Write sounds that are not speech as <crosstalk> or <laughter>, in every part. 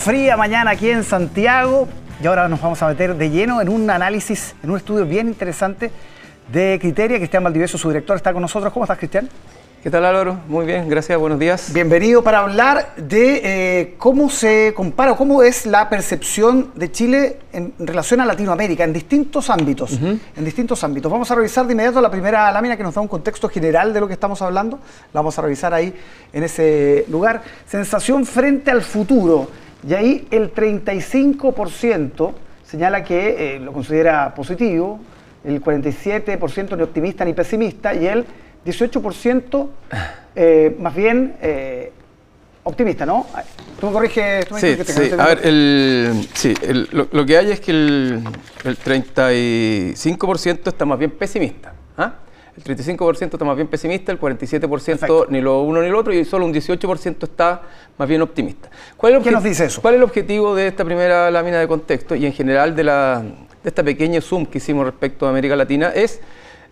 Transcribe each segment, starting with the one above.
Fría mañana aquí en Santiago y ahora nos vamos a meter de lleno en un análisis, en un estudio bien interesante de Criteria. Cristian Valdivieso, su director, está con nosotros. ¿Cómo estás, Cristian? ¿Qué tal Álvaro? Muy bien, gracias, buenos días. Bienvenido para hablar de eh, cómo se compara, cómo es la percepción de Chile en relación a Latinoamérica, en distintos ámbitos. En distintos ámbitos. Vamos a revisar de inmediato la primera lámina que nos da un contexto general de lo que estamos hablando. La vamos a revisar ahí en ese lugar. Sensación frente al futuro. Y ahí el 35% señala que eh, lo considera positivo, el 47% ni optimista ni pesimista y el 18% eh, más bien eh, optimista, ¿no? Tú me corriges. Tú me sí, sí. a ver, el, sí, lo, que hay es que el, el 35% está más bien pesimista. El 35% está más bien pesimista, el 47% ni lo uno ni lo otro y solo un 18% está más bien optimista. ¿Cuál es ¿Qué nos dice eso? ¿Cuál es el objetivo de esta primera lámina de contexto y en general de, la, de esta pequeña zoom que hicimos respecto a América Latina? Es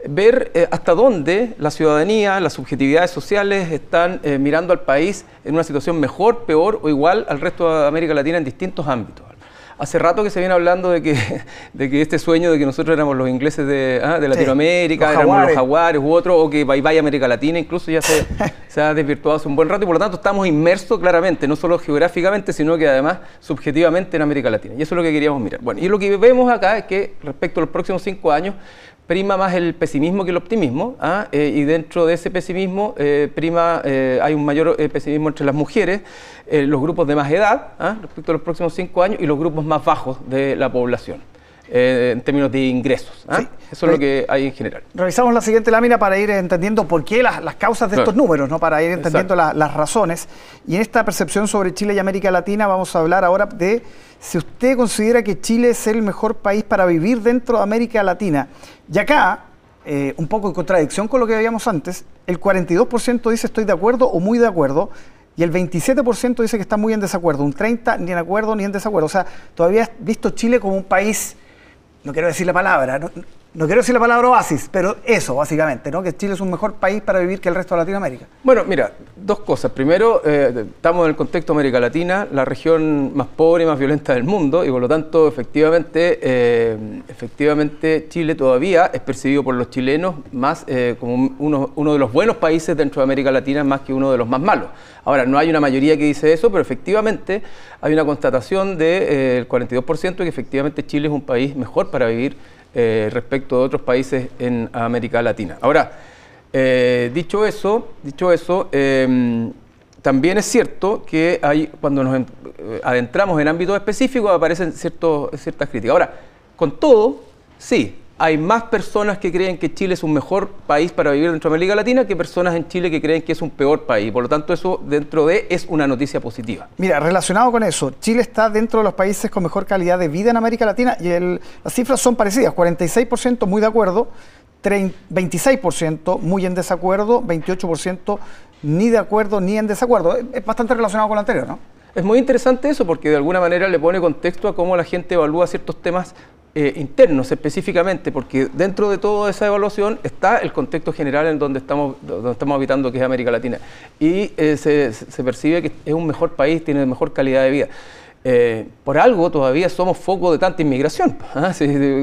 ver eh, hasta dónde la ciudadanía, las subjetividades sociales están eh, mirando al país en una situación mejor, peor o igual al resto de América Latina en distintos ámbitos. Hace rato que se viene hablando de que, <laughs> de que este sueño de que nosotros éramos los ingleses de, ah, Latinoamérica, éramos los jaguares u otro, o que bye bye América Latina, incluso ya se, <laughs> se, ha desvirtuado hace un buen rato y por lo tanto estamos inmersos claramente, no solo geográficamente, sino que además subjetivamente en América Latina. Y eso es lo que queríamos mirar. Bueno, y lo que vemos acá es que respecto a los próximos cinco años, prima más el pesimismo que el optimismo, ¿ah? eh, y dentro de ese pesimismo eh, prima, eh, hay un mayor pesimismo entre las mujeres, los grupos de más edad, ¿ah? respecto a los próximos cinco años, y los grupos más bajos de la población. En términos de ingresos. ¿ah? Eso es lo que hay en general. Revisamos la siguiente lámina para ir entendiendo por qué las, causas de estos números, ¿no? para ir entendiendo las razones. Y en esta percepción sobre Chile y América Latina vamos a hablar ahora de si usted considera que Chile es el mejor país para vivir dentro de América Latina. Y acá, eh, un poco en contradicción con lo que veíamos antes, el 42% dice estoy de acuerdo o muy de acuerdo, y el 27% dice que está muy en desacuerdo, un 30% ni en acuerdo ni en desacuerdo. O sea, todavía has visto Chile como un país, no quiero decir la palabra, no quiero decir la palabra oasis, pero eso básicamente, ¿no? Que Chile es un mejor país para vivir que el resto de Latinoamérica. Bueno, mira, dos cosas. Primero, eh, estamos en el contexto de América Latina, la región más pobre y más violenta del mundo, y por lo tanto, efectivamente, eh, efectivamente Chile todavía es percibido por los chilenos más eh, como uno, uno, de los buenos países dentro de América Latina, más que uno de los más malos. Ahora, no hay una mayoría que dice eso, pero efectivamente hay una constatación del 42% de que efectivamente Chile es un país mejor para vivir eh, respecto de otros países en América Latina. Ahora, eh, dicho eso, dicho eso em, también es cierto que hay, cuando nos adentramos en ámbitos específicos aparecen ciertos, ciertas críticas. Ahora, con todo, sí, hay más personas que creen que Chile es un mejor país para vivir dentro de América Latina que personas en Chile que creen que es un peor país. Por lo tanto, eso dentro de es una noticia positiva. Mira, relacionado con eso, Chile está dentro de los países con mejor calidad de vida en América Latina y las cifras son parecidas, 46% muy de acuerdo, 26% muy en desacuerdo, 28% ni de acuerdo ni en desacuerdo. Es bastante relacionado con lo anterior, ¿no? Es muy interesante eso porque de alguna manera le pone contexto a cómo la gente evalúa ciertos temas eh, internos específicamente, porque dentro de toda esa evaluación está el contexto general en donde estamos, donde estamos habitando, que es América Latina. Y eh, se, se percibe que es un mejor país, tiene mejor calidad de vida. Eh, por algo todavía somos foco de tanta inmigración. <laughs> ¿ah?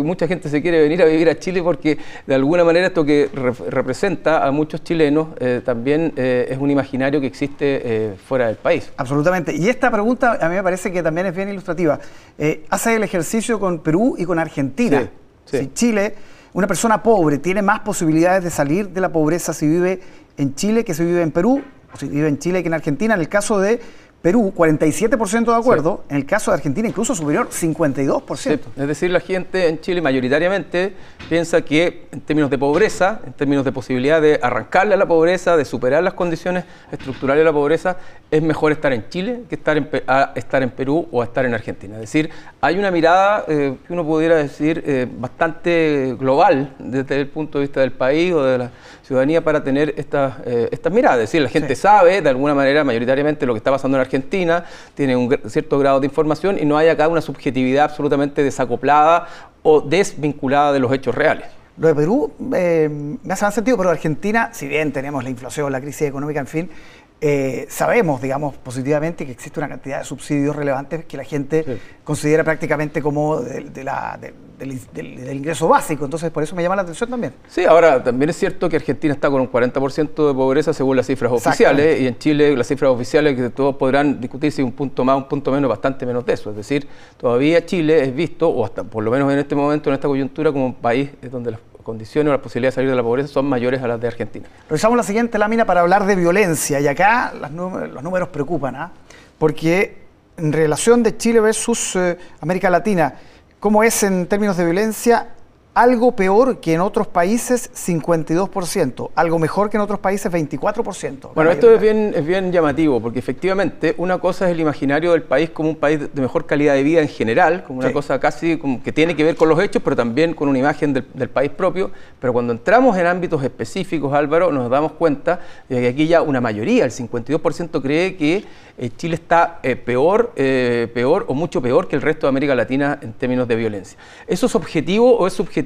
mucha gente se quiere venir a vivir a Chile porque de alguna manera esto que representa a muchos chilenos eh, también eh, es un imaginario que existe fuera del país. Absolutamente. Y esta pregunta a mí me parece que también es bien ilustrativa. hace el ejercicio con Perú y con Argentina. Si Chile, una persona pobre, tiene más posibilidades de salir de la pobreza si vive en Chile que si vive en Perú, o si vive en Chile que en Argentina. En el caso de Perú, 47% de acuerdo, en el caso de Argentina incluso superior, 52%. Es decir, la gente en Chile mayoritariamente piensa que en términos de pobreza, en términos de posibilidad de arrancarle a la pobreza, de superar las condiciones estructurales de la pobreza, es mejor estar en Chile que estar en, estar en Perú o estar en Argentina. Es decir, hay una mirada eh, que uno pudiera decir eh, bastante global desde el punto de vista del país o de la ciudadanía para tener estas, eh, estas miradas. Es decir, la gente sabe de alguna manera mayoritariamente lo que está pasando en Argentina Argentina, tiene un cierto grado de información y no hay acá una subjetividad absolutamente desacoplada o desvinculada de los hechos reales. Lo de Perú eh, me hace más sentido, pero Argentina, si bien tenemos la inflación, la crisis económica, en fin, eh, sabemos, digamos, positivamente que existe una cantidad de subsidios relevantes que la gente considera prácticamente como de, la, del, ingreso básico. Entonces, por eso me llama la atención también. Sí, ahora también es cierto que Argentina está con un 40% de pobreza según las cifras oficiales y en Chile las cifras oficiales que todos podrán discutir si un punto más, un punto menos, bastante menos de eso. Es decir, todavía Chile es visto, o hasta por lo menos en este momento, en esta coyuntura, como un país donde las condiciones o las posibilidades de salir de la pobreza son mayores a las de Argentina. Revisamos la siguiente lámina para hablar de violencia y acá los números preocupan, ¿ah? porque en relación de Chile versus eh, América Latina, ¿cómo es en términos de violencia? Algo peor que en otros países 52%, algo mejor que en otros países 24%. Bueno, esto es bien, es bien llamativo, porque efectivamente una cosa es el imaginario del país como un país de mejor calidad de vida en general, como una cosa casi como que tiene que ver con los hechos, pero también con una imagen del, país propio. Pero cuando entramos en ámbitos específicos, Álvaro, nos damos cuenta de que aquí ya una mayoría, el 52%, cree que eh, Chile está eh, peor, eh, peor o mucho peor que el resto de América Latina en términos de violencia. ¿Eso es objetivo o es subjetivo?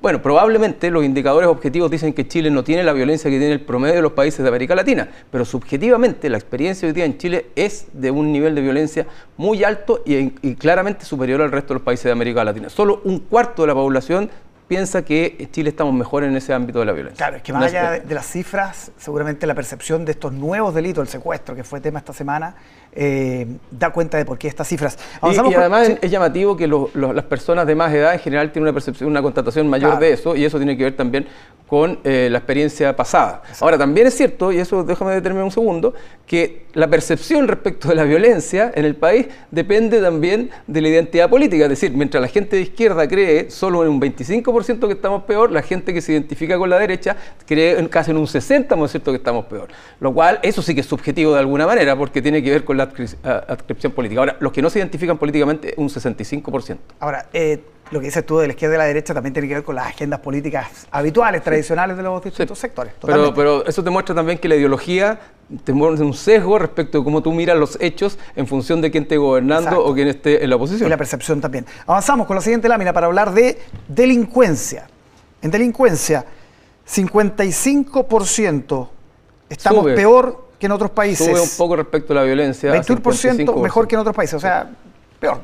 Bueno, probablemente los indicadores objetivos dicen que Chile no tiene la violencia que tiene el promedio de los países de América Latina, pero subjetivamente la experiencia hoy día en Chile es de un nivel de violencia muy alto y, y claramente superior al resto de los países de América Latina. Solo un cuarto de la población piensa que en Chile estamos mejor en ese ámbito de la violencia. Claro, es que más allá de, las cifras, seguramente la percepción de estos nuevos delitos, el secuestro, que fue tema esta semana, eh, da cuenta de por qué estas cifras. y, además es llamativo que las personas de más edad en general tienen una percepción, una constatación mayor de eso, y eso tiene que ver también con eh, la experiencia pasada. Ahora, también es cierto, y eso déjame determinar un segundo, que la percepción respecto de la violencia en el país depende también de la identidad política. Es decir, mientras la gente de izquierda cree solo en un 25% que estamos peor, la gente que se identifica con la derecha cree casi en un 60% que estamos peor. Lo cual, eso sí que es subjetivo de alguna manera, porque tiene que ver con la adscripción política. Ahora, los que no se identifican políticamente, un 65%. Ahora, eh, lo que dices tú de la izquierda y la derecha también tiene que ver con las agendas políticas habituales, tradicionales de los distintos sectores. Pero, pero, eso demuestra también que la ideología te muestra un sesgo respecto de cómo tú miras los hechos en función de quién esté gobernando o quién esté en la oposición. Y la percepción también. Avanzamos con la siguiente lámina para hablar de delincuencia. En delincuencia, 55% estamos peor que en otros países. Sube un poco respecto a la violencia. 21% mejor que en otros países, o sea, peor.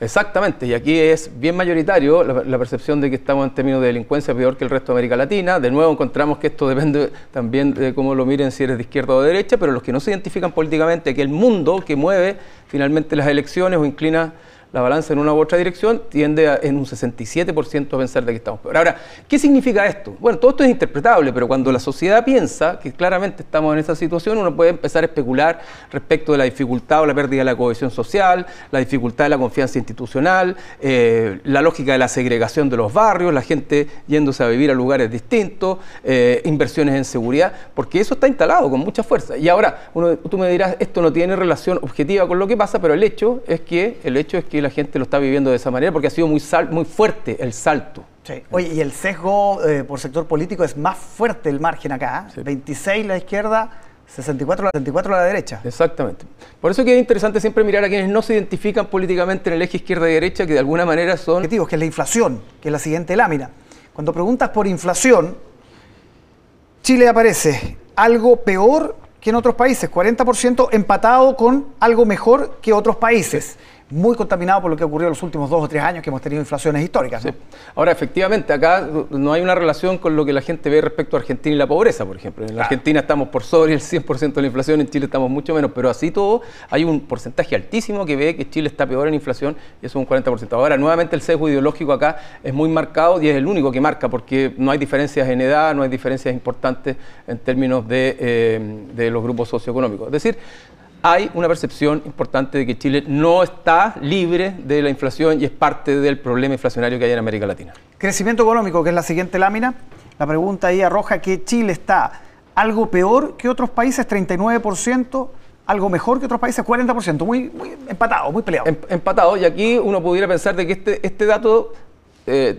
Exactamente, y aquí es bien mayoritario la, percepción de que estamos en términos de delincuencia peor que el resto de América Latina. De nuevo encontramos que esto depende también de cómo lo miren, si eres de izquierda o de derecha, pero los que no se identifican políticamente, que el mundo que mueve finalmente las elecciones o inclina la balanza en una u otra dirección, tiende en un 67% a pensar de que estamos peor. Ahora, ¿qué significa esto? Bueno, todo esto es interpretable, pero cuando la sociedad piensa que claramente estamos en esa situación, uno puede empezar a especular respecto de la dificultad o la pérdida de la cohesión social, la dificultad de la confianza institucional, eh, la lógica de la segregación de los barrios, la gente yéndose a vivir a lugares distintos, eh, inversiones en seguridad, porque eso está instalado con mucha fuerza. Y ahora, tú me dirás, esto no tiene relación objetiva con lo que pasa, pero el hecho es que, el hecho es que la gente lo está viviendo de esa manera porque ha sido muy, muy fuerte el salto. Oye, y el sesgo eh, por sector político es más fuerte el margen acá. 26 la izquierda, 64 la, 64 la derecha. Exactamente. Por eso que es interesante siempre mirar a quienes no se identifican políticamente en el eje izquierda y derecha, que de alguna manera son... Objetivos, que es la inflación, que es la siguiente lámina. Cuando preguntas por inflación, Chile aparece algo peor que en otros países, 40% empatado con algo mejor que otros países muy contaminado por lo que ocurrió en los últimos dos o tres años que hemos tenido inflaciones históricas. Ahora, efectivamente, acá no hay una relación con lo que la gente ve respecto a Argentina y la pobreza, por ejemplo. En la Argentina estamos por sobre el 100% de la inflación, en Chile estamos mucho menos, pero así todo hay un porcentaje altísimo que ve que Chile está peor en inflación y eso es un 40%. Ahora, nuevamente el sesgo ideológico acá es muy marcado y es el único que marca porque no hay diferencias en edad, no hay diferencias importantes en términos de, eh, de los grupos socioeconómicos. Es decir, hay una percepción importante de que Chile no está libre de la inflación y es parte del problema inflacionario que hay en América Latina. Crecimiento económico, que es la siguiente lámina. La pregunta ahí arroja que Chile está algo peor que otros países, 39%, algo mejor que otros países, 40%, muy, muy empatado, muy peleado. Em, empatado, y aquí uno pudiera pensar de que este, este dato eh,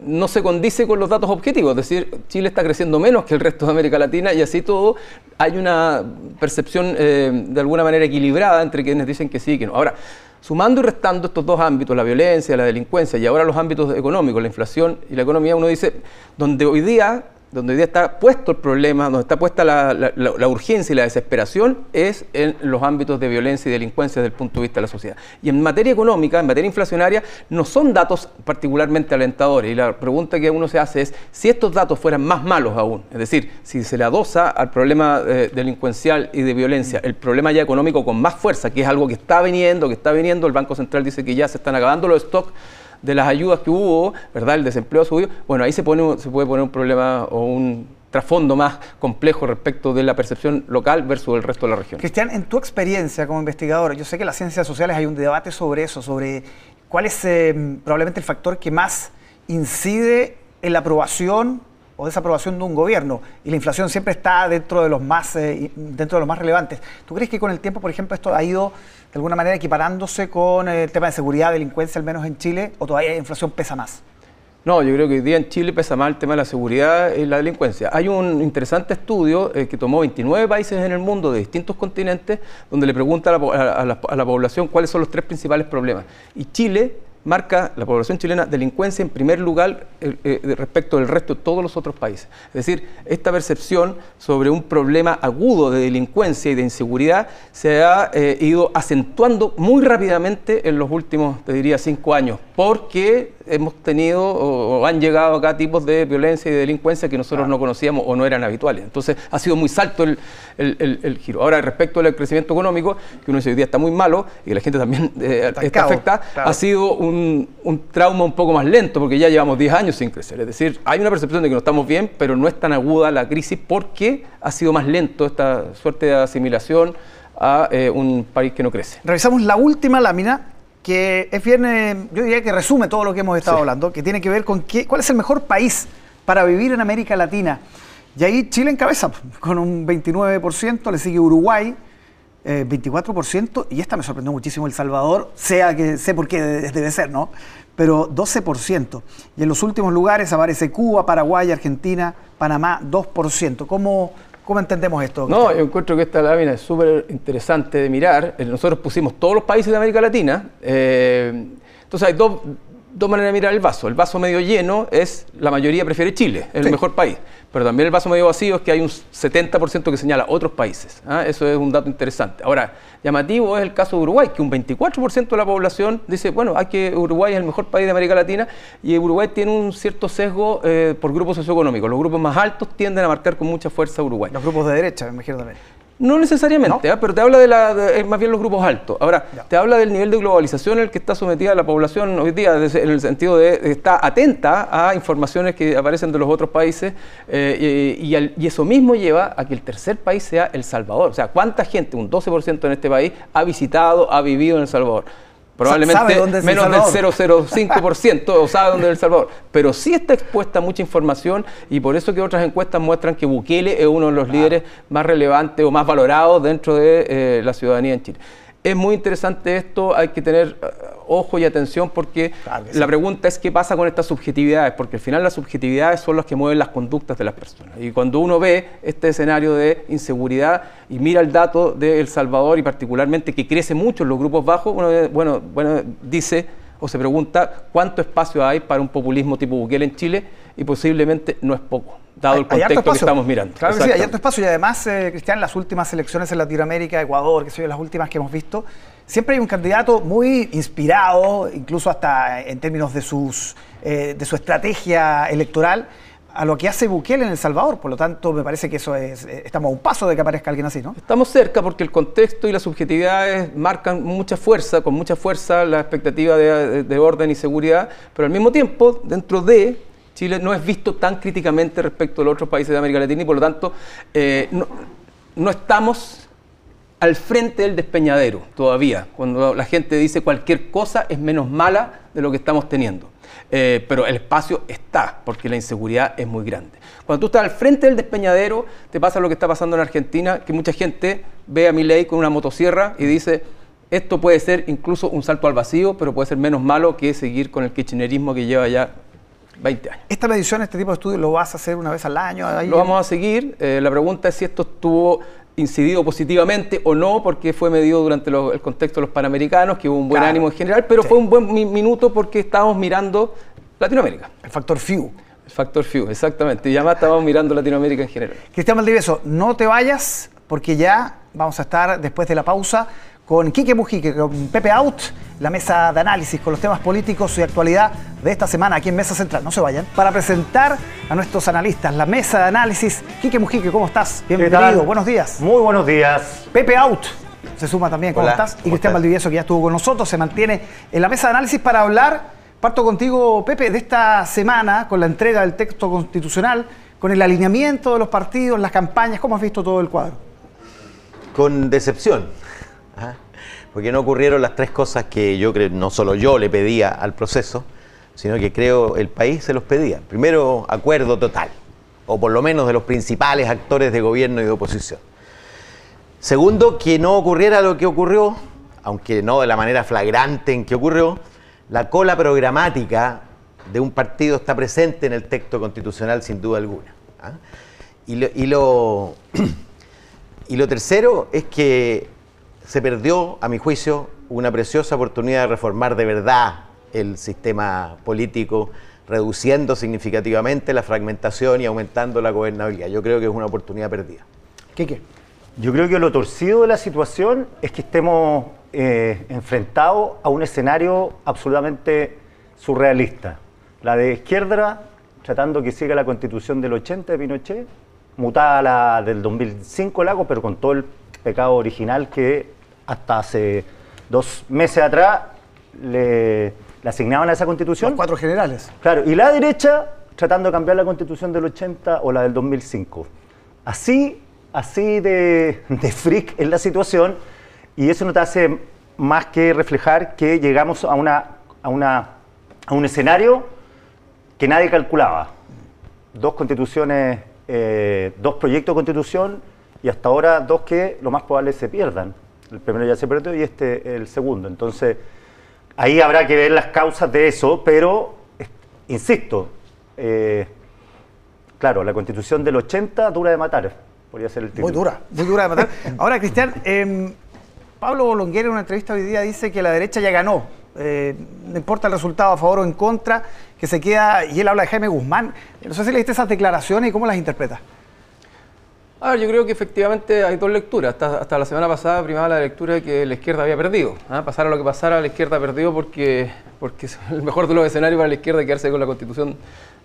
no se condice con los datos objetivos, es decir, Chile está creciendo menos que el resto de América Latina y así todo hay una percepción eh, de alguna manera equilibrada entre quienes dicen que sí y que no. Ahora, sumando y restando estos dos ámbitos, la violencia, la delincuencia y ahora los ámbitos económicos, la inflación y la economía, uno dice, donde hoy día donde hoy día está puesto el problema, donde está puesta la, urgencia y la desesperación, es en los ámbitos de violencia y delincuencia desde el punto de vista de la sociedad. Y en materia económica, en materia inflacionaria, no son datos particularmente alentadores. Y la pregunta que uno se hace es, si estos datos fueran más malos aún, es decir, si se le adosa al problema eh, delincuencial y de violencia el problema ya económico con más fuerza, que es algo que está viniendo, que está viniendo, el Banco Central dice que ya se están acabando los stocks, de las ayudas que hubo, ¿verdad? El desempleo subió. Bueno, ahí se, pone, se puede poner un problema o un trasfondo más complejo respecto de la percepción local versus el resto de la región. Cristian, en tu experiencia como investigador, yo sé que en las ciencias sociales hay un debate sobre eso, sobre cuál es eh, probablemente el factor que más incide en la aprobación o desaprobación de un gobierno y la inflación siempre está dentro de los más eh, dentro de los más relevantes. ¿Tú crees que con el tiempo, por ejemplo, esto ha ido de alguna manera equiparándose con el tema de seguridad, delincuencia, al menos en Chile, o todavía la inflación pesa más? No, yo creo que hoy día en Chile pesa más el tema de la seguridad y la delincuencia. Hay un interesante estudio eh, que tomó 29 países en el mundo de distintos continentes, donde le pregunta a la población cuáles son los tres principales problemas. Y Chile marca la población chilena delincuencia en primer lugar eh, eh, respecto del resto de todos los otros países. Es decir, esta percepción sobre un problema agudo de delincuencia y de inseguridad se ha eh, ido acentuando muy rápidamente en los últimos, te diría, cinco años, porque hemos tenido o, han llegado acá tipos de violencia y de delincuencia que nosotros no conocíamos o no eran habituales. Entonces ha sido muy salto el, giro. Ahora, respecto al crecimiento económico, que uno dice hoy día está muy malo y la gente también está, afectada, ha sido un, un, trauma un poco más lento porque ya llevamos 10 años sin crecer. Es decir, hay una percepción de que no estamos bien, pero no es tan aguda la crisis porque ha sido más lento esta suerte de asimilación a eh, un país que no crece. Revisamos la última lámina que es bien, yo diría que resume todo lo que hemos estado hablando, que tiene que ver con qué, cuál es el mejor país para vivir en América Latina. Y ahí Chile encabeza <laughs> con un 29%, le sigue Uruguay, 24%, eh, y esta me sorprendió muchísimo El Salvador, sea que sé por qué debe ser, ¿no? Pero 12%. Y en los últimos lugares aparece Cuba, Paraguay, Argentina, Panamá, 2%. ¿Cómo, ¿Cómo entendemos esto? No, yo encuentro que esta lámina es súper interesante de mirar. Eh, nosotros pusimos todos los países de América Latina. Eh, entonces hay dos, dos maneras de mirar el vaso. El vaso medio lleno es, la mayoría prefiere Chile, es el mejor país. Pero también el vaso medio vacío es que hay un 70% que señala otros países. ¿ah? Eso es un dato interesante. Ahora, llamativo es el caso de Uruguay, que un 24% de la población dice, bueno, hay que Uruguay es el mejor país de América Latina y Uruguay tiene un cierto sesgo eh, por grupos socioeconómicos. Los grupos más altos tienden a marcar con mucha fuerza Uruguay. Los grupos de derecha, me imagino también. No necesariamente, ¿ah? pero te habla de, la, más bien los grupos altos. Ahora, te habla del nivel de globalización en el que está sometida la población hoy día, en el sentido de está atenta a informaciones que aparecen de los otros países eh, y, y, eso mismo lleva a que el tercer país sea El Salvador. O sea, ¿cuánta gente, un 12% en este país, ha visitado, ha vivido en El Salvador? Probablemente menos del 0,05% o <laughs> sabe dónde es El Salvador. Pero sí está expuesta mucha información y por eso que otras encuestas muestran que Bukele es uno de los líderes más relevantes o más valorados dentro de eh, la ciudadanía en Chile. Es muy interesante esto, hay que tener eh, ojo y atención porque la pregunta es qué pasa con estas subjetividades, porque al final las subjetividades son las que mueven las conductas de las personas. Y cuando uno ve este escenario de inseguridad y mira el dato de El Salvador y particularmente que crece mucho en los grupos bajos, uno bueno, bueno, dice o se pregunta cuánto espacio hay para un populismo tipo Bukele en Chile y posiblemente no es poco, dado el contexto que estamos mirando. Claro que sí, hay alto espacio y además, eh, Cristian, las últimas elecciones en Latinoamérica, Ecuador, que son las últimas que hemos visto, siempre hay un candidato muy inspirado, incluso hasta en términos de, sus, eh, de su estrategia electoral, a lo que hace Bukele en El Salvador. Por lo tanto, me parece que eso es, eh, estamos a un paso de que aparezca alguien así, ¿no? Estamos cerca porque el contexto y las subjetividades marcan mucha fuerza, con mucha fuerza la expectativa de, orden y seguridad, pero al mismo tiempo, dentro de Chile no es visto tan críticamente respecto a los otros países de América Latina y por lo tanto eh, no, estamos al frente del despeñadero todavía, cuando la gente dice cualquier cosa es menos mala de lo que estamos teniendo. Eh, pero el espacio está, porque la inseguridad es muy grande. Cuando tú estás al frente del despeñadero, te pasa lo que está pasando en Argentina, que mucha gente ve a mi ley con una motosierra y dice, esto puede ser incluso un salto al vacío, pero puede ser menos malo que seguir con el kirchnerismo que lleva ya 20 años. ¿Esta medición, este tipo de estudios, lo vas a hacer una vez al año? Lo vamos a seguir. Eh, la pregunta es si esto estuvo incidido positivamente o no, porque fue medido durante el contexto de los Panamericanos, que hubo un buen ánimo en general, pero fue un buen minuto porque estábamos mirando Latinoamérica. El factor FIU. El factor FIU, exactamente. Y además estábamos mirando Latinoamérica en general. Cristian Valdivieso, no te vayas porque ya vamos a estar después de la pausa con Quique Mujique, con Pepe Out, la mesa de análisis con los temas políticos y actualidad de esta semana aquí en Mesa Central. No se vayan. Para presentar a nuestros analistas, la mesa de análisis. Quique Mujique, ¿cómo estás? Bienvenido, buenos días. Muy buenos días. Pepe Out se suma también, ¿cómo estás? y Cristian Valdivieso, que ya estuvo con nosotros, se mantiene en la mesa de análisis para hablar, parto contigo, Pepe, de esta semana con la entrega del texto constitucional, con el alineamiento de los partidos, las campañas, ¿cómo has visto todo el cuadro? Con decepción <laughs> porque no ocurrieron las tres cosas que yo creo, no solo yo le pedía al proceso, sino que creo el país se los pedía. Primero, acuerdo total, o por lo menos de los principales actores de gobierno y de oposición. Segundo, que no ocurriera lo que ocurrió, aunque no de la manera flagrante en que ocurrió, la cola programática de un partido está presente en el texto constitucional sin duda alguna. ¿ah? y, lo, y lo <clears throat> tercero es que se perdió, a mi juicio, una preciosa oportunidad de reformar de verdad el sistema político, reduciendo significativamente la fragmentación y aumentando la gobernabilidad. Yo creo que es una oportunidad perdida. ¿Qué qué? Yo creo que lo torcido de la situación es que estemos eh, enfrentados a un escenario absolutamente surrealista. La de izquierda tratando que siga la constitución del 80 de Pinochet, mutada la del 2005 Lago, pero con todo el pecado original que hasta hace dos meses atrás le, asignaban a esa constitución. Los cuatro generales. Claro, y la derecha tratando de cambiar la constitución del 80 o la del 2005. Así, así de, de freak es la situación y eso no te hace más que reflejar que llegamos a, una, a, una, a un escenario que nadie calculaba. Dos constituciones, eh, dos proyectos de constitución y hasta ahora dos que lo más probable se pierdan. El primero ya se perdió y este el segundo. Entonces, ahí habrá que ver las causas de eso, pero, insisto, eh, claro, la constitución del 80 dura de matar, podría ser el título. Muy dura, muy dura de matar. <laughs> Ahora, Cristian, eh, Pablo Bolonguera en una entrevista hoy día dice que la derecha ya ganó. Eh, no importa el resultado a favor o en contra, que se queda, y él habla de Jaime Guzmán. No sé si le diste esas declaraciones y cómo las interpretas. A yo creo que efectivamente hay dos lecturas. Hasta, la semana pasada primaba la lectura de que la izquierda había perdido. ¿ah? Pasara lo que pasara, la izquierda perdió porque, porque es <laughs> el mejor de los escenarios para la izquierda quedarse con la constitución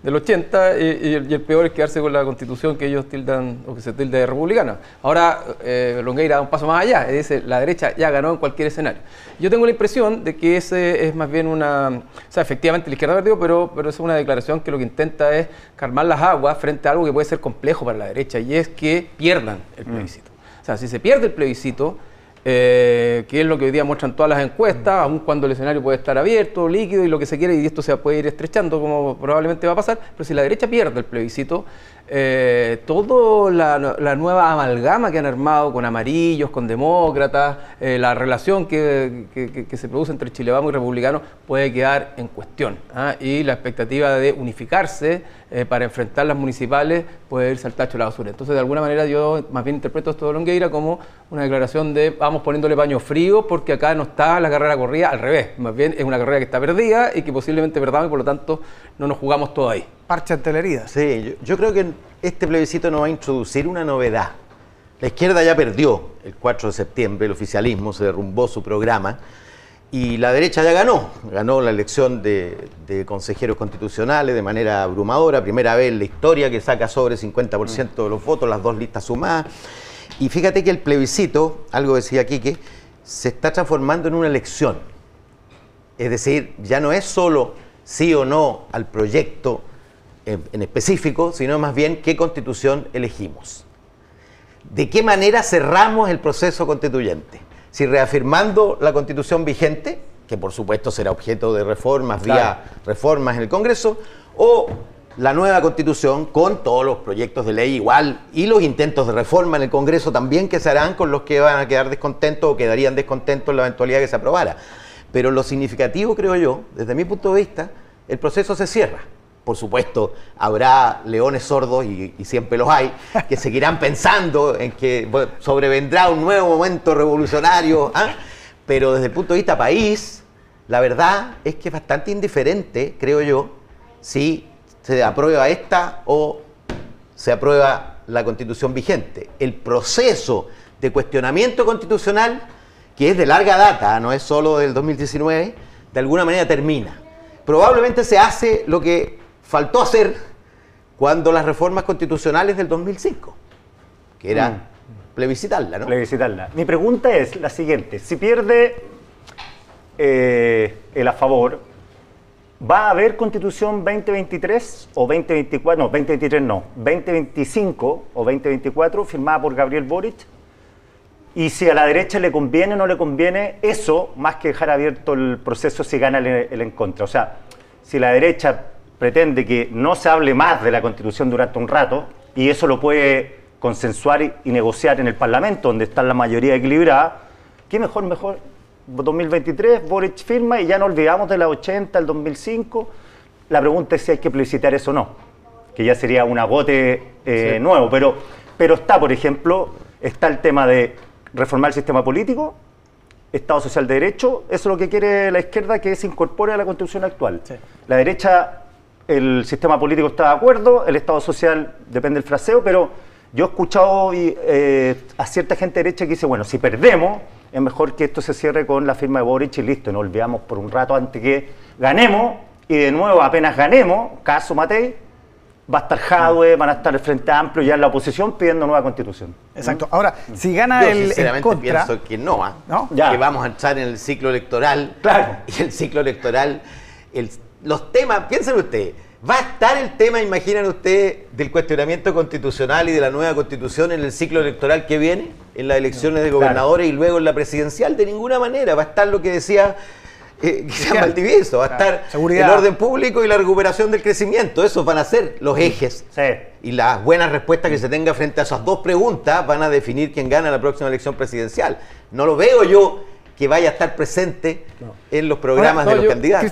del 80 y, el, peor es quedarse con la constitución que ellos tildan o que se tilda de republicana. Ahora eh, Longueira da un paso más allá, dice la derecha ya ganó en cualquier escenario. Yo tengo la impresión de que ese es más bien una, o sea, efectivamente la izquierda perdió, pero, pero es una declaración que lo que intenta es calmar las aguas frente a algo que puede ser complejo para la derecha y es que pierdan el plebiscito. O sea, si se pierde el plebiscito, eh, que es lo que hoy día muestran todas las encuestas, aun cuando el escenario puede estar abierto, líquido y lo que se quiere, y esto se puede ir estrechando como probablemente va a pasar, pero si la derecha pierde el plebiscito, eh, toda la, nueva amalgama que han armado con amarillos, con demócratas, eh, la relación que, se produce entre Chile Vamos y republicanos puede quedar en cuestión. ¿ah? Y la expectativa de unificarse eh, para enfrentar las municipales puede irse al tacho de la basura. Entonces, de alguna manera, yo más bien interpreto esto de Longueira como una declaración de vamos poniéndole paño frío porque acá no está la carrera corrida, al revés. Más bien es una carrera que está perdida y que posiblemente perdamos y por lo tanto no nos jugamos todo ahí. Parche ante la herida. Sí, yo, creo que este plebiscito nos va a introducir una novedad. La izquierda ya perdió el 4 de septiembre, el oficialismo se derrumbó su programa y la derecha ya ganó. Ganó la elección de, consejeros constitucionales de manera abrumadora, primera vez en la historia que saca sobre 50% de los votos, las dos listas sumadas. Y fíjate que el plebiscito, algo decía Quique, se está transformando en una elección. Es decir, ya no es solo sí o no al proyecto en, específico, sino más bien qué constitución elegimos. ¿De qué manera cerramos el proceso constituyente? Si reafirmando la constitución vigente, que por supuesto será objeto de reformas vía reformas en el Congreso, o la nueva constitución con todos los proyectos de ley igual y los intentos de reforma en el Congreso también que se harán con los que van a quedar descontentos o quedarían descontentos en la eventualidad que se aprobara. Pero lo significativo, creo yo, desde mi punto de vista, el proceso se cierra. Por supuesto, habrá leones sordos, y, siempre los hay, que seguirán pensando en que sobrevendrá un nuevo momento revolucionario, ¿ah? pero desde el punto de vista país, la verdad es que es bastante indiferente, creo yo, si se aprueba esta o se aprueba la constitución vigente. El proceso de cuestionamiento constitucional, que es de larga data, no es solo del 2019, de alguna manera termina. Probablemente se hace lo que faltó hacer cuando las reformas constitucionales del 2005, que era mm. plebiscitarla, ¿no? Plebiscitarla. Mi pregunta es la siguiente, si pierde eh, el a favor, ¿va a haber constitución 2023 o 2024? No, 2023 no, 2025 o 2024 firmada por Gabriel Boric? Y si a la derecha le conviene o no le conviene, eso, más que dejar abierto el proceso, si gana el en contra. O sea, si la derecha pretende que no se hable más de la Constitución durante un rato, y eso lo puede consensuar y, negociar en el Parlamento, donde está la mayoría equilibrada, ¿qué mejor, mejor? 2023, Boric firma y ya no olvidamos de la 80, el 2005. La pregunta es si hay que plebiscitar eso o no, que ya sería un agote eh, nuevo. Pero, pero está, por ejemplo, está el tema de reformar el sistema político, Estado social de derecho, eso es lo que quiere la izquierda que se incorpore a la constitución actual. La derecha, el sistema político está de acuerdo, el Estado social depende del fraseo, pero yo he escuchado eh, a cierta gente derecha que dice, bueno, si perdemos, es mejor que esto se cierre con la firma de Boric y listo, nos olvidamos por un rato antes que ganemos, y de nuevo apenas ganemos, caso Matei, va a estar Jadwe, van a estar el Frente Amplio ya en la oposición pidiendo nueva constitución. Exacto. Ahora, si gana el, sinceramente pienso que no, ¿ah? ¿no? que vamos a entrar en el ciclo electoral. Claro. Y el ciclo electoral, los temas, piensen ustedes, ¿va a estar el tema, imaginan ustedes, del cuestionamiento constitucional y de la nueva constitución en el ciclo electoral que viene, en las elecciones de gobernadores y luego en la presidencial? De ninguna manera. Va a estar lo que decía que sea Valdivieso, va a estar el orden público y la recuperación del crecimiento. Esos van a ser los ejes. Y las buenas respuestas que se tenga frente a esas dos preguntas van a definir quién gana la próxima elección presidencial. No lo veo yo que vaya a estar presente en los programas de los candidatos.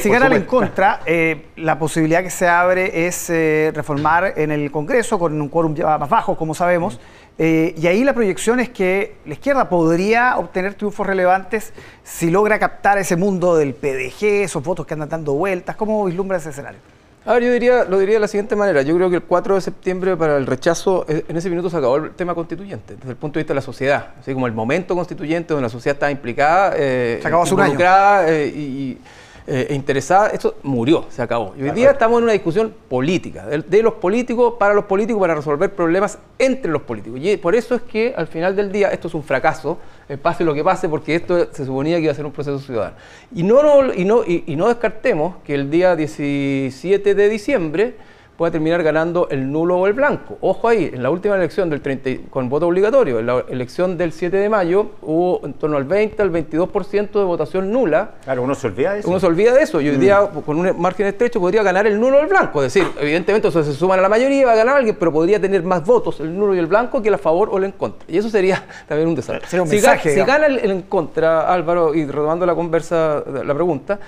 si, ganan en contra, eh, la posibilidad que se abre es eh, reformar en el Congreso con un quórum más bajo, como sabemos. Eh, y ahí la proyección es que la izquierda podría obtener triunfos relevantes si logra captar ese mundo del PDG, esos votos que andan dando vueltas. ¿Cómo vislumbra ese escenario? A ver, yo diría, lo diría de la siguiente manera. Yo creo que el 4 de septiembre para el rechazo, eh, en ese minuto se acabó el tema constituyente, desde el punto de vista de la sociedad. Así como el momento constituyente donde la sociedad está implicada, eh, se acabó involucrada eh, y eh, e interesada, esto murió, se acabó. Y hoy día estamos en una discusión política, de, los políticos, para los políticos, para resolver problemas entre los políticos. Y por eso es que al final del día esto es un fracaso, pase lo que pase, porque esto se suponía que iba a ser un proceso ciudadano. Y no, y no, y no descartemos que el día 17 de diciembre puede terminar ganando el nulo o el blanco. Ojo ahí, en la última elección del 30, con voto obligatorio, en la elección del 7 de mayo hubo en torno al 20 al 22% de votación nula. Claro, uno se olvida de eso. Uno se olvida de eso y hoy día mm. con un margen estrecho podría ganar el nulo o el blanco. Es decir, evidentemente eso se suman a la mayoría y va a ganar alguien, pero podría tener más votos el nulo y el blanco que el a favor o el en contra. Y eso sería <laughs> también un desastre. Un si, mensaje, si gana el, el en contra, Álvaro, y retomando la conversa, la pregunta,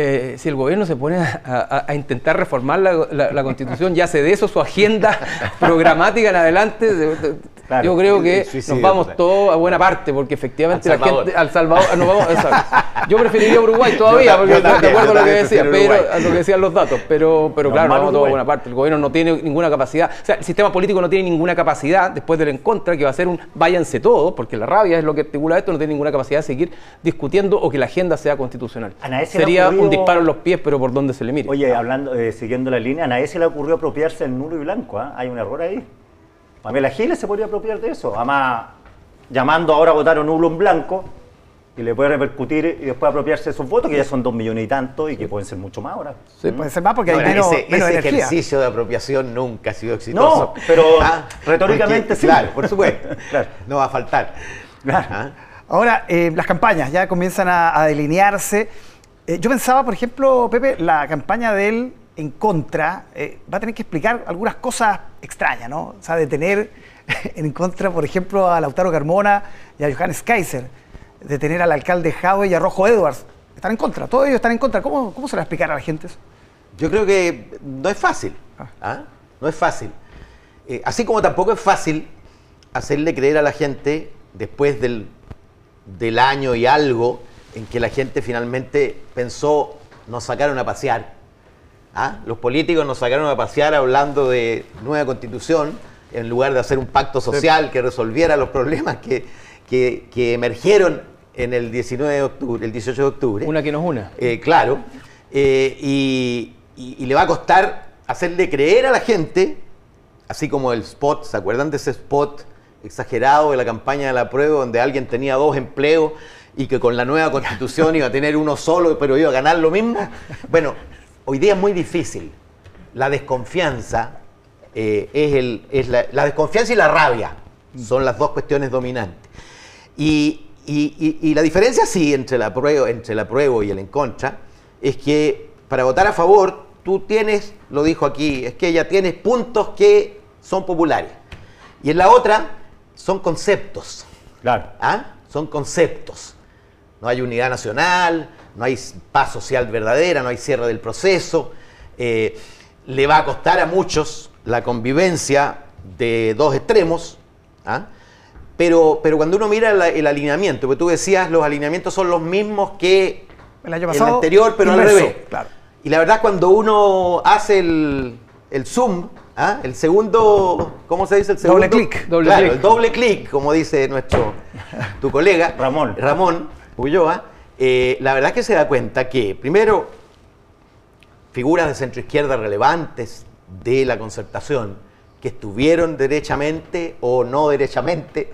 eh, si el gobierno se pone a, intentar reformar la, constitución y hace de eso su agenda <laughs> programática en adelante, yo creo que nos vamos todos a buena parte, porque efectivamente la gente al Salvador nos vamos, <laughs> Yo preferiría Uruguay todavía, porque de acuerdo a lo que decía, pero a lo que decían los datos, pero, pero claro, nos vamos todos a buena parte. El gobierno no tiene ninguna capacidad, o sea, el sistema político no tiene ninguna capacidad después del en contra, que va a ser un váyanse todos, porque la rabia es lo que articula esto, no tiene ninguna capacidad de seguir discutiendo o que la agenda sea constitucional. Sería un disparo en los pies, pero por donde se le mire. Oye, hablando, eh, siguiendo la línea, a nadie se le ocurrió apropiarse el nulo y blanco. ¿ah? Hay un error ahí. Pamela Giles se podría apropiar de eso. Además, llamando ahora a votar un nulo en blanco y le puede repercutir y después apropiarse de sus votos, que ya son dos millones y tanto y que pueden ser mucho más ahora. Sí, puede ser más porque hay menos, ese, ese ejercicio de apropiación nunca ha sido exitoso. No, pero <laughs> ah, retóricamente sí. Claro, por supuesto. <laughs> No va a faltar. ¿Ah? Ahora, eh, las campañas ya comienzan a delinearse. Eh, yo pensaba, por ejemplo, Pepe, la campaña de él en contra eh, va a tener que explicar algunas cosas extrañas, ¿no? O sea, de tener <laughs> en contra, por ejemplo, a Lautaro Carmona y a Johannes Kaiser, de tener al alcalde Jaue y a Rojo Edwards. Están en contra, todos ellos están en contra. ¿Cómo, cómo se va a explicar a la gente eso? Yo creo que no es fácil. Ah. ¿ah? No es fácil. Eh, así como tampoco es fácil hacerle creer a la gente, después del, del año y algo en que la gente finalmente pensó, nos sacaron a pasear, ¿ah? Los políticos nos sacaron a pasear hablando de nueva constitución en lugar de hacer un pacto social que resolviera los problemas que, que, emergieron en el 19 de octubre, el 18 de octubre. Una que nos una. Eh, claro. Eh, y, le va a costar hacerle creer a la gente, así como el spot, ¿se acuerdan de ese spot exagerado de la campaña de la prueba donde alguien tenía dos empleos y que con la nueva constitución iba a tener uno solo, pero iba a ganar lo mismo? Bueno, hoy día es muy difícil. La desconfianza eh, es, el, es la, desconfianza y la rabia. Son las dos cuestiones dominantes. Y, la diferencia sí entre la, prueba, entre la prueba y el en contra es que para votar a favor tú tienes, lo dijo aquí, es que ella tiene puntos que son populares. Y en la otra son conceptos. Claro. ¿Ah? Son conceptos. No hay unidad nacional, no hay paz social verdadera, no hay cierre del proceso. Eh, le va a costar a muchos la convivencia de dos extremos, ¿ah? pero, pero cuando uno mira el alineamiento, porque tú decías los alineamientos son los mismos que el, año pasado, anterior, pero al revés. Y la verdad cuando uno hace el, zoom, ¿ah? el segundo, ¿cómo se dice el segundo? Doble clic. Doble claro, el doble clic, como dice nuestro, tu colega. Ramón. Ramón Ulloa. Eh, la verdad que se da cuenta que, primero, figuras de centro izquierda relevantes, de la concertación que estuvieron derechamente o no derechamente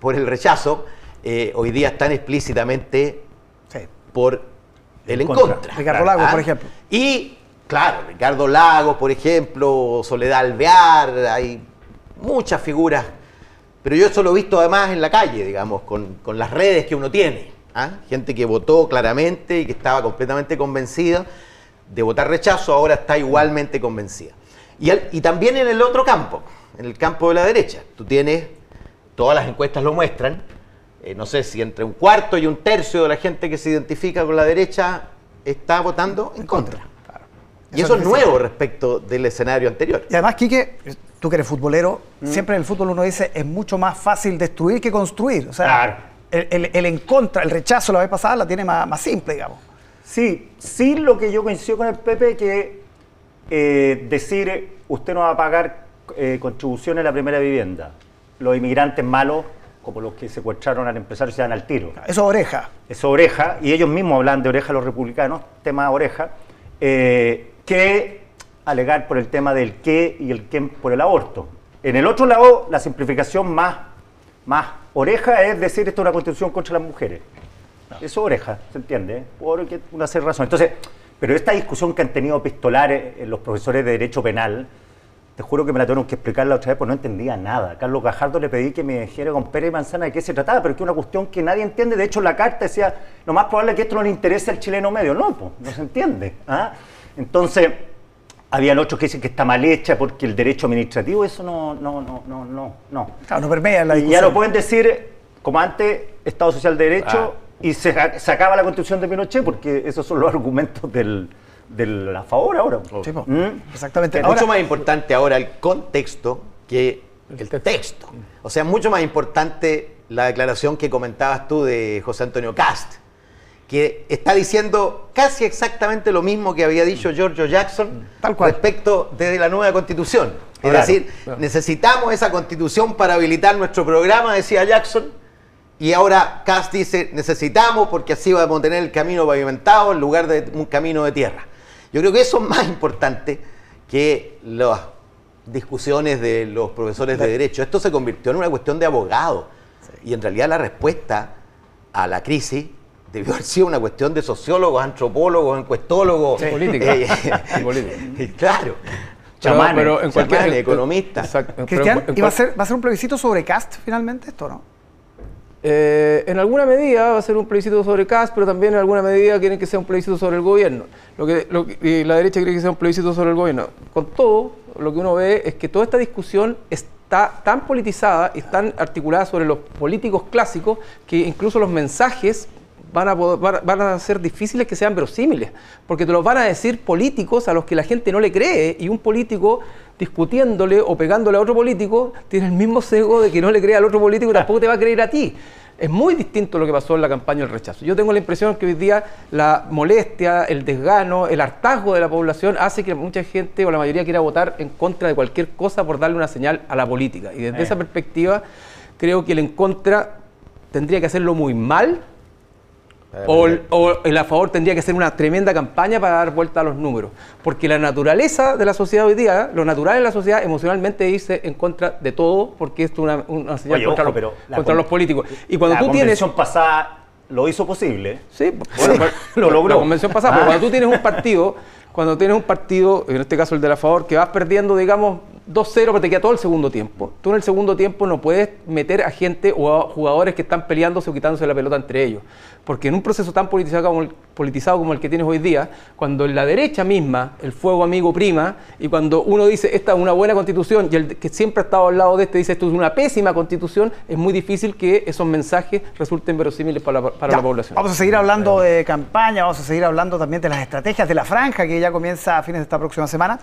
por el rechazo, eh, hoy día están explícitamente por el en contra. Ricardo Lagos, por ¿Ah? ejemplo. Y, claro, Ricardo Lagos, por ejemplo, Soledad Alvear, hay muchas figuras, pero yo eso lo he visto además en la calle, digamos, con, las redes que uno tiene. ¿Ah? Gente que votó claramente y que estaba completamente convencida de votar rechazo, ahora está igualmente convencida. Y, también en el otro campo, en el campo de la derecha. Tú tienes, todas las encuestas lo muestran, eh, no sé si entre un cuarto y un tercio de la gente que se identifica con la derecha está votando en contra. Y eso, es nuevo respecto del escenario anterior. Y además, Quique, tú que eres futbolero, mm. siempre en el fútbol uno dice es mucho más fácil destruir que construir. O sea, el, en contra, el rechazo la vez pasada la tiene más, más simple, digamos. Sí, sí lo que yo coincido con el Pepe que eh, decir usted no va a pagar eh, contribuciones a la primera vivienda. Los inmigrantes malos, como los que secuestraron al empresario, se dan al tiro. Eso es oreja. Eso oreja, y ellos mismos hablan de oreja los republicanos, tema oreja, eh, que alegar por el tema del qué y el qué por el aborto. En el otro lado, la simplificación más, más oreja es decir esto es una constitución contra las mujeres. Eso oreja, ¿se entiende? Por una serie de razones. Entonces, pero esta discusión que han tenido pistolares los profesores de Derecho Penal, te juro que me la tuvieron que explicar la otra vez porque no entendía nada. Carlos Gajardo le pedí que me dijera con y manzana de qué se trataba, pero es que es una cuestión que nadie entiende. De hecho, la carta decía, lo más probable es que esto no le interese al chileno medio. No, pues, no se entiende. ¿ah? Entonces, habían otros que dicen que está mal hecha porque el derecho administrativo, eso no, no, no, no, no. no. Claro, no permea la discusión. Y ya lo pueden decir, como antes, Estado Social de Derecho, ah y se, acaba la constitución de Pinochet porque esos son los argumentos del, del a favor ahora. Sí, ¿Mm? Exactamente. Es mucho más importante ahora el contexto que el texto. O sea, mucho más importante la declaración que comentabas tú de José Antonio Cast, que está diciendo casi exactamente lo mismo que había dicho Giorgio Jackson Tal cual. respecto de la nueva constitución. Es decir, necesitamos esa constitución para habilitar nuestro programa, decía Jackson, y ahora Cass dice, necesitamos porque así vamos a tener el camino pavimentado en lugar de un camino de tierra. Yo creo que eso es más importante que las discusiones de los profesores de derecho. Esto se convirtió en una cuestión de abogado. Y en realidad la respuesta a la crisis debió haber sido una cuestión de sociólogos, antropólogos, encuestólogos. Sí, eh, <laughs> claro. Chamanes, pero, en cualquier economista. Cristian, ¿y va a, ser, va a ser un plebiscito sobre cast finalmente esto, no? Eh, en alguna medida va a ser un plebiscito sobre CAS, pero también en alguna medida quieren que sea un plebiscito sobre el gobierno. Lo que, la derecha quiere que sea un plebiscito sobre el gobierno. Con todo, lo que uno ve es que toda esta discusión está tan politizada y tan articulada sobre los políticos clásicos que incluso los mensajes van a, van a ser difíciles que sean verosímiles, porque te los van a decir políticos a los que la gente no le cree y un político discutiéndole o pegándole a otro político, tiene el mismo sesgo de que no le cree al otro político y tampoco te va a creer a ti. es muy distinto lo que pasó en la campaña del rechazo. Yo tengo la impresión que hoy día la molestia, el desgano, el hartazgo de la población hace que mucha gente o la mayoría quiera votar en contra de cualquier cosa por darle una señal a la política. Y desde esa perspectiva, creo que el en contra tendría que hacerlo muy mal o, el a favor tendría que ser una tremenda campaña para dar vuelta a los números. Porque la naturaleza de la sociedad hoy día, lo natural en la sociedad emocionalmente dice en contra de todo, porque esto es una, señal contra, los, políticos. Y cuando la tú convención pasada lo hizo posible. Sí, bueno, <laughs> lo logró. La convención pasada, pero ah. cuando tú tienes un partido, <laughs> cuando tienes un partido, en este caso el de la favor, que vas perdiendo, digamos, 2-0, pero te queda todo el segundo tiempo. Tú en el segundo tiempo no puedes meter a gente o a jugadores que están peleándose o quitándose la pelota entre ellos. Porque en un proceso tan politizado como el, politizado como el que tienes hoy día, cuando en la derecha misma el fuego amigo prima y cuando uno dice esta es una buena constitución y el que siempre ha estado al lado de este dice esto es una pésima constitución, es muy difícil que esos mensajes resulten verosímiles para, la, para la población. Vamos a seguir hablando de campaña, vamos a seguir hablando también de las estrategias de la franja que ya comienza a fines de esta próxima semana.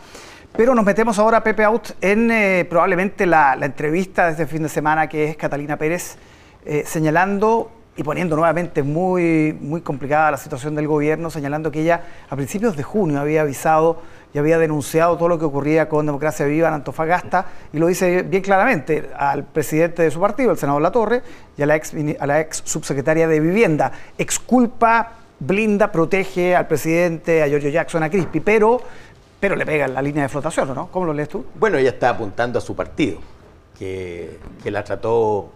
Pero nos metemos ahora, Pepe Out, en eh, probablemente la, entrevista de este fin de semana que es Catalina Pérez, eh, señalando y poniendo nuevamente muy, muy complicada la situación del gobierno, señalando que ella a principios de junio había avisado y había denunciado todo lo que ocurría con Democracia Viva en Antofagasta, y lo dice bien claramente al presidente de su partido, el senador Latorre, y a la ex, a la ex subsecretaria de Vivienda. Exculpa, blinda, protege al presidente, a Giorgio Jackson, a Crispi, pero pero le pega la línea de flotación, ¿no? ¿Cómo lo lees tú? Bueno, ella está apuntando a su partido, que, la trató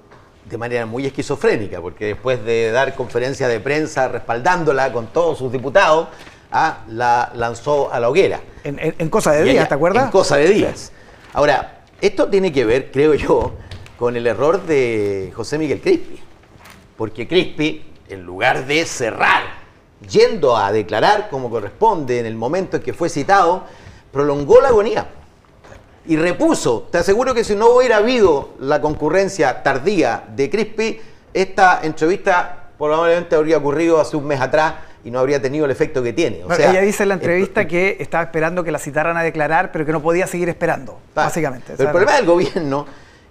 de manera muy esquizofrénica, porque después de dar conferencia de prensa respaldándola con todos sus diputados, ah, la lanzó a la hoguera. En, cosa de días, ¿te acuerdas? En cosa de días. Ahora, esto tiene que ver, creo yo, con el error de José Miguel Crispi, porque Crispi, en lugar de cerrar yendo a declarar como corresponde en el momento en que fue citado, prolongó la agonía y repuso. Te aseguro que si no hubiera habido la concurrencia tardía de Crispi, esta entrevista probablemente habría ocurrido hace un mes atrás y no habría tenido el efecto que tiene. O sea, ella dice en la entrevista que estaba esperando que la citaran a declarar, pero que no podía seguir esperando, básicamente. el problema del gobierno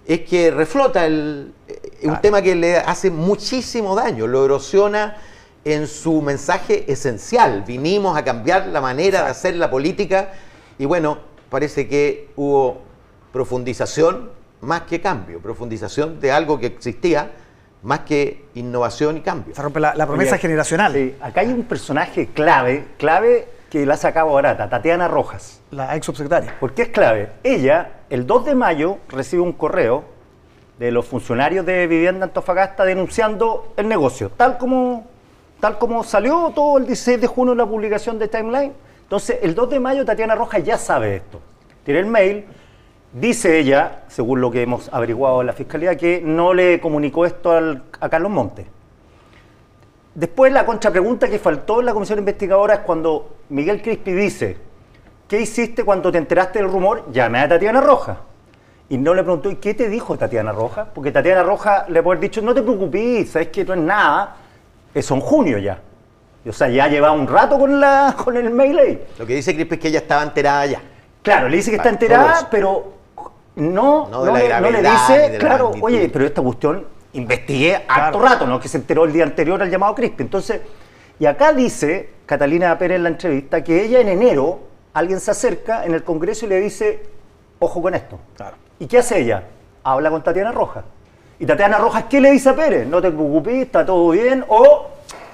es que reflota el, eh, un tema que le hace muchísimo daño, lo erosiona en su mensaje esencial. Vinimos a cambiar la manera de hacer la política y bueno, parece que hubo profundización más que cambio, profundización de algo que existía más que innovación y cambio. Se rompe la, promesa generacional. Sí, acá hay un personaje clave, clave que la sacado barata, Tatiana Rojas. La ex subsecretaria. ¿Por qué es clave? Ella, el 2 de mayo, recibe un correo de los funcionarios de Vivienda Antofagasta denunciando el negocio, tal como tal como salió todo el 16 de junio la publicación de Timeline. Entonces, el 2 de mayo Tatiana Rojas ya sabe esto. Tiene el mail, dice ella, según lo que hemos averiguado en la Fiscalía, que no le comunicó esto a Carlos Montes. Después la contrapregunta que faltó en la comisión investigadora es cuando Miguel Crispi dice, ¿qué hiciste cuando te enteraste del rumor? Llamé a Tatiana Rojas. Y no le preguntó, ¿y qué te dijo Tatiana Rojas? Porque Tatiana Rojas le puede haber dicho, no te preocupes, sabes que no es nada, eso en junio ya. O sea, ya lleva un rato con, la, <laughs> con el ahí. Lo que dice Crispe es que ella estaba enterada ya. Claro, le dice que está enterada, pero no, no, le dice, claro, oye, pero esta cuestión investigué harto rato, ¿no? Que se enteró el día anterior al llamado Crispe. Entonces, y acá dice Catalina Pérez en la entrevista que ella en enero, alguien se acerca en el Congreso y le dice, ojo con esto. Claro. ¿Y qué hace ella? Habla con Tatiana Rojas. Y Tatiana Rojas, ¿qué le dice a Pérez? No te preocupes, está todo bien, o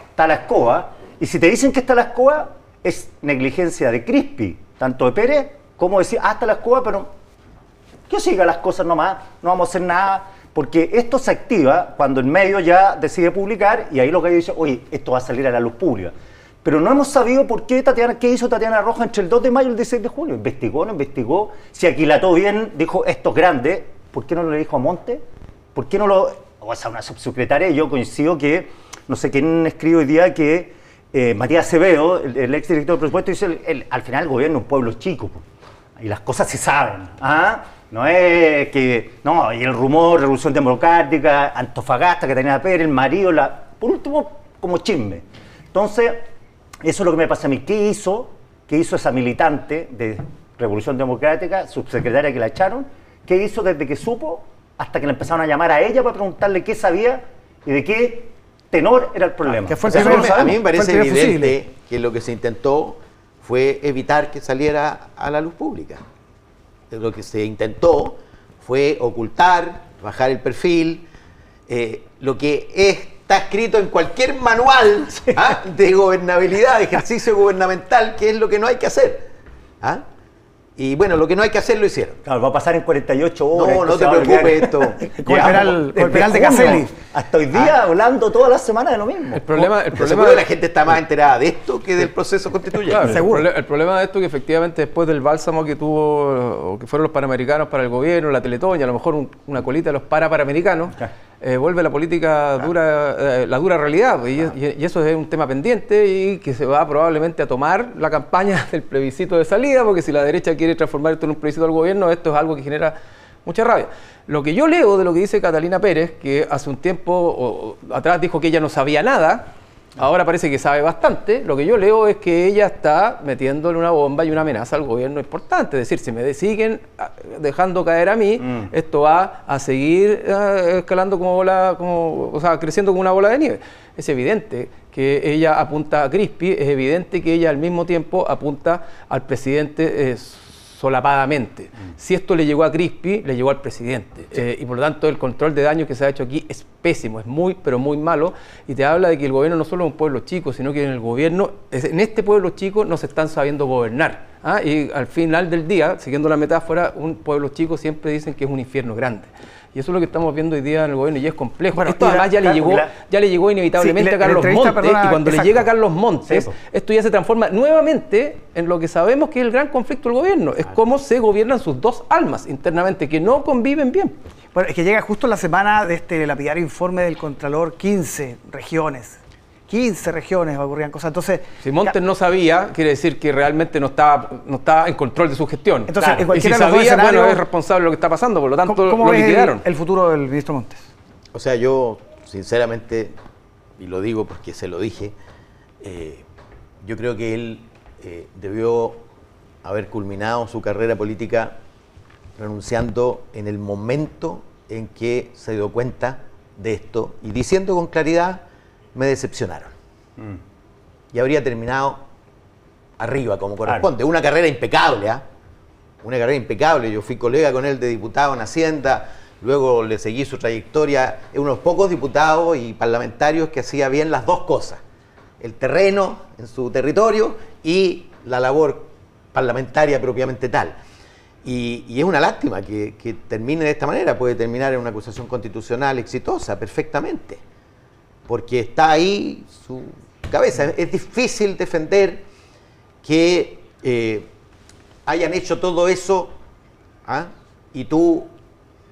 está la escoba. Y si te dicen que está la escoba, es negligencia de Crispi, tanto de Pérez como decir, ah, está la escoba, pero que siga las cosas nomás, no vamos a hacer nada, porque esto se activa cuando el medio ya decide publicar y ahí lo que dice, oye, esto va a salir a la luz pública. Pero no hemos sabido por qué Tatiana, qué hizo Tatiana Rojas entre el 2 de mayo y el 16 de julio. Investigó, no investigó. Si aquilató bien, dijo esto es grande, ¿por qué no lo dijo a Monte? ¿Por qué no lo.? O sea, una subsecretaria, yo coincido que, no sé quién escribe hoy día que eh, Matías Acevedo, el, ex director de presupuesto, dice: al final el gobierno es un pueblo chico. y las cosas se saben. ¿ah? No es que. No, y el rumor, Revolución Democrática, Antofagasta, que tenía Pérez, el marido, la, por último, como chisme. Entonces, eso es lo que me pasa a mí. ¿Qué hizo? ¿Qué hizo esa militante de Revolución Democrática, subsecretaria que la echaron? ¿Qué hizo desde que supo hasta que le empezaron a llamar a ella para preguntarle qué sabía y de qué tenor era el problema. que fue el O sea, primero- a mí me parece evidente fusible. que lo que se intentó fue evitar que saliera a la luz pública. Lo que se intentó fue ocultar, bajar el perfil, eh, lo que está escrito en cualquier manual <laughs> ¿ah? de gobernabilidad, de ejercicio gubernamental, que es lo que no hay que hacer. ¿ah? Y bueno, lo que no hay que hacer lo hicieron. Claro, va a pasar en 48 horas. No, no te preocupes, esto. <laughs> Con el penal- con el desde penal de Caselli. Hasta hoy día hablando toda la semana de lo mismo. El problema, el problema la gente está más enterada de esto que del proceso constituyente. Claro, el, Seguro. el problema de esto es que efectivamente después del bálsamo que tuvo o que fueron los panamericanos para el gobierno, la Teletón y a lo mejor un- una colita de los para panamericanos, Claro. Eh, vuelve la política dura, eh, la dura realidad pues, y, y- y eso es un tema pendiente y que se va probablemente a tomar la campaña <laughs> del plebiscito de salida porque si la derecha quiere transformar esto en un plebiscito del gobierno, esto es algo que genera mucha rabia. Lo que yo leo de lo que dice Catalina Pérez, que hace un tiempo o atrás dijo que ella no sabía nada, ahora parece que sabe bastante, lo que yo leo es que ella está metiéndole una bomba y una amenaza al gobierno importante, es decir, si me siguen ah, dejando caer a mí, Mm. esto va a seguir ah, escalando como bola, como, o sea, creciendo como una bola de nieve. Es evidente que ella apunta a Crispi, es evidente que ella al mismo tiempo apunta al presidente eh, solapadamente. Si esto le llegó a Crispi, le llegó al presidente. Eh, y por lo tanto, el control de daños que se ha hecho aquí es pésimo, es muy, pero muy malo. Y te habla de que el gobierno no solo es un pueblo chico, sino que en el gobierno, en este pueblo chico, no se están sabiendo gobernar. ¿ah? Y al final del día, siguiendo la metáfora, un pueblo chico siempre dicen que es un infierno grande. Y eso es lo que estamos viendo hoy día en el gobierno y es complejo. Bueno, esto la- además ya le, llegó, la- ya le llegó inevitablemente Sí, a Carlos Montes. perdona, y cuando exacto. le llega a Carlos Montes, Sí, esto ya se transforma nuevamente en lo que sabemos que es el gran conflicto del gobierno. Es cómo se gobiernan sus dos almas internamente, que no conviven bien. Bueno, es que llega justo la semana de este lapidario informe del Contralor, 15 regiones. 15 regiones ocurrían cosas. Entonces, Si Montes no sabía, quiere decir que realmente no estaba, no estaba en control de su gestión. Entonces, Claro. en y si sabía, bueno, es responsable de lo que está pasando, por lo tanto ¿cómo, cómo lo el, liquidaron. el futuro del ministro Montes? O sea, yo, sinceramente, y lo digo porque se lo dije, eh, yo creo que él eh, debió haber culminado su carrera política renunciando en el momento en que se dio cuenta de esto y diciendo con claridad, me decepcionaron. Y habría terminado arriba, como corresponde. Una carrera impecable, ¿ah? Una carrera impecable. Yo fui colega con él de diputado en Hacienda, luego le seguí su trayectoria. Es uno de los pocos diputados y parlamentarios que hacía bien las dos cosas. El terreno en su territorio y la labor parlamentaria propiamente tal. Y, y es una lástima que, que termine de esta manera. Puede terminar en una acusación constitucional exitosa, perfectamente. Porque está ahí su cabeza. Es difícil defender que eh, hayan hecho todo eso ¿ah? y tú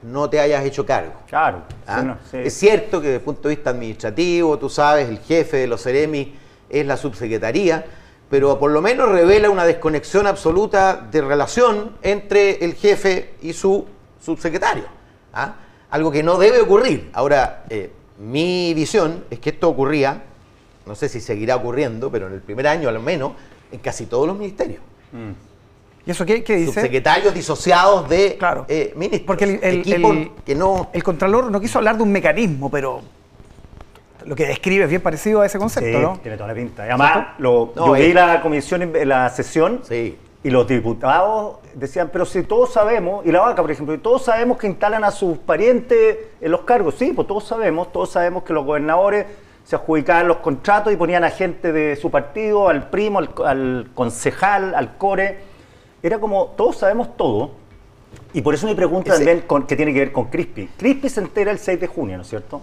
no te hayas hecho cargo. Claro. ¿ah? sí, no, sí. Es cierto que desde el punto de vista administrativo, tú sabes, el jefe de los Ceremi es la subsecretaría, pero por lo menos revela una desconexión absoluta de relación entre el jefe y su subsecretario. ¿ah? Algo que no debe ocurrir. Ahora, eh, mi visión es que esto ocurría, no sé si seguirá ocurriendo, pero en el primer año al menos, en casi todos los ministerios. ¿Y eso qué, qué dice? Subsecretarios disociados de Claro. eh, ministros. Porque el, el- el- que no... el Contralor no quiso hablar de un mecanismo, pero lo que describe es bien parecido a ese concepto, Sí, ¿no? tiene toda la pinta. Y Además, lo- No, yo vi eh. la comisión, en- la sesión, Sí. Y los diputados decían, pero si todos sabemos, y la vaca, por ejemplo, y todos sabemos que instalan a sus parientes en los cargos, sí, pues todos sabemos, todos sabemos que los gobernadores se adjudicaban los contratos y ponían a gente de su partido, al primo, al, al concejal, al core. Era como, todos sabemos todo. Y por eso mi pregunta Ese- también, con, que tiene que ver con Crispy. Crispy se entera el 6 de junio, ¿no es cierto?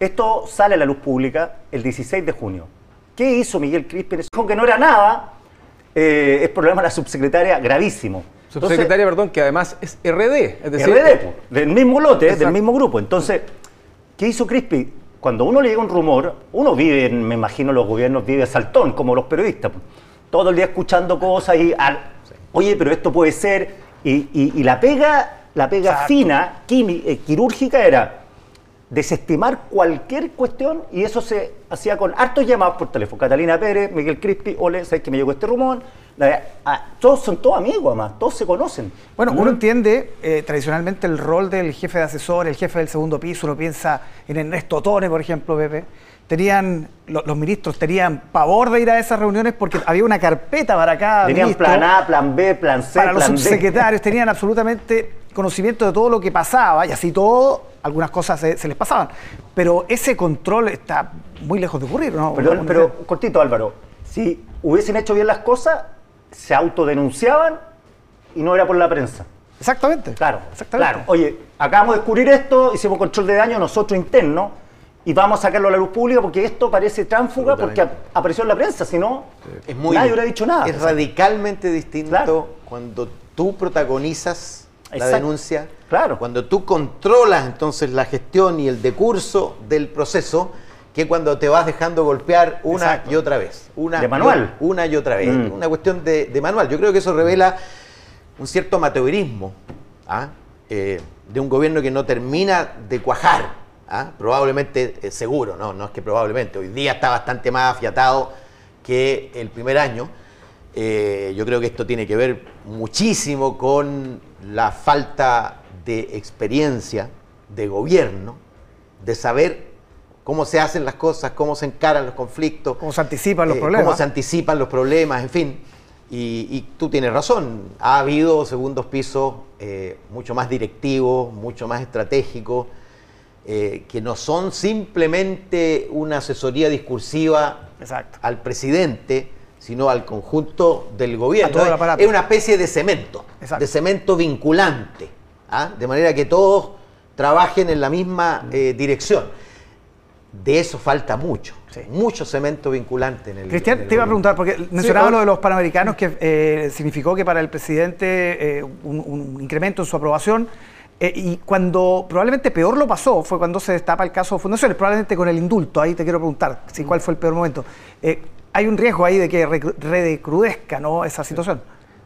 Esto sale a la luz pública el 16 de junio. ¿Qué hizo Miguel Crispy? Dijo que no era nada, eh, es problema de la subsecretaria gravísimo. Entonces, Subsecretaria, perdón, que además es RD, es decir, RD, po, del mismo lote, del mismo grupo. Entonces, ¿qué hizo Crispy? Cuando uno le llega un rumor, uno vive, me imagino los gobiernos vive a saltón, como los periodistas. Todo el día escuchando cosas y, al- oye, pero esto puede ser. Y, y- y la pega, la pega Exacto. fina, eh, quirúrgica era desestimar cualquier cuestión y eso se hacía con hartos llamados por teléfono. Catalina Pérez, Miguel Crispi, ole, ¿sabes que me llegó este rumor? todos son todos amigos, además, todos se conocen. Bueno, uno entiende eh, tradicionalmente el rol del jefe de asesor, el jefe del segundo piso, uno piensa en Ernesto Tone, por ejemplo, Pepe. Tenían, los ministros tenían pavor de ir a esas reuniones porque había una carpeta para cada Tenían plan A, plan B, plan C, Para los subsecretarios tenían absolutamente conocimiento de todo lo que pasaba y así todo, algunas cosas se, les pasaban. Pero ese control está muy lejos de ocurrir, ¿no? Perdón, pero cortito Álvaro, si hubiesen hecho bien las cosas, se autodenunciaban y no era por la prensa. Exactamente. Claro, Exactamente. claro. Oye, acabamos de descubrir esto, hicimos control de daño nosotros internos y vamos a sacarlo a la luz pública porque esto parece tránfuga porque apareció en la prensa, si no, nadie hubiera dicho nada. Es radicalmente distinto cuando tú protagonizas la denuncia, claro. cuando tú controlas entonces la gestión y el decurso del proceso que cuando te vas dejando golpear una y otra vez. Una de manual. Y, una y otra vez. Mm. Una cuestión de, manual. Yo creo que eso revela un cierto amateurismo ¿ah? eh, de un gobierno que no termina de cuajar. ¿Ah? Probablemente, eh, seguro, ¿no? no es que probablemente. Hoy día está bastante más afiatado que el primer año. Eh, yo creo que esto tiene que ver muchísimo con la falta de experiencia de gobierno, de saber cómo se hacen las cosas, cómo se encaran los conflictos. Cómo se anticipan los eh, problemas. Cómo se anticipan los problemas, en fin. Y, tú tienes razón, ha habido segundos pisos eh, mucho más directivos, mucho más estratégicos, eh, que no son simplemente una asesoría discursiva al presidente, sino al conjunto del gobierno. Es una especie de cemento, de cemento vinculante, ¿ah? de manera que todos trabajen en la misma dirección de eso falta mucho. Mucho cemento vinculante en el. Cristian, te iba a preguntar, porque mencionaba lo de los panamericanos, que eh, significó que para el presidente eh, un, incremento en su aprobación. Eh, y cuando probablemente peor lo pasó fue cuando se destapa el caso de fundaciones, probablemente con el indulto. Ahí te quiero preguntar si, cuál fue el peor momento. hay un riesgo ahí de que recrudezca ¿no? esa situación.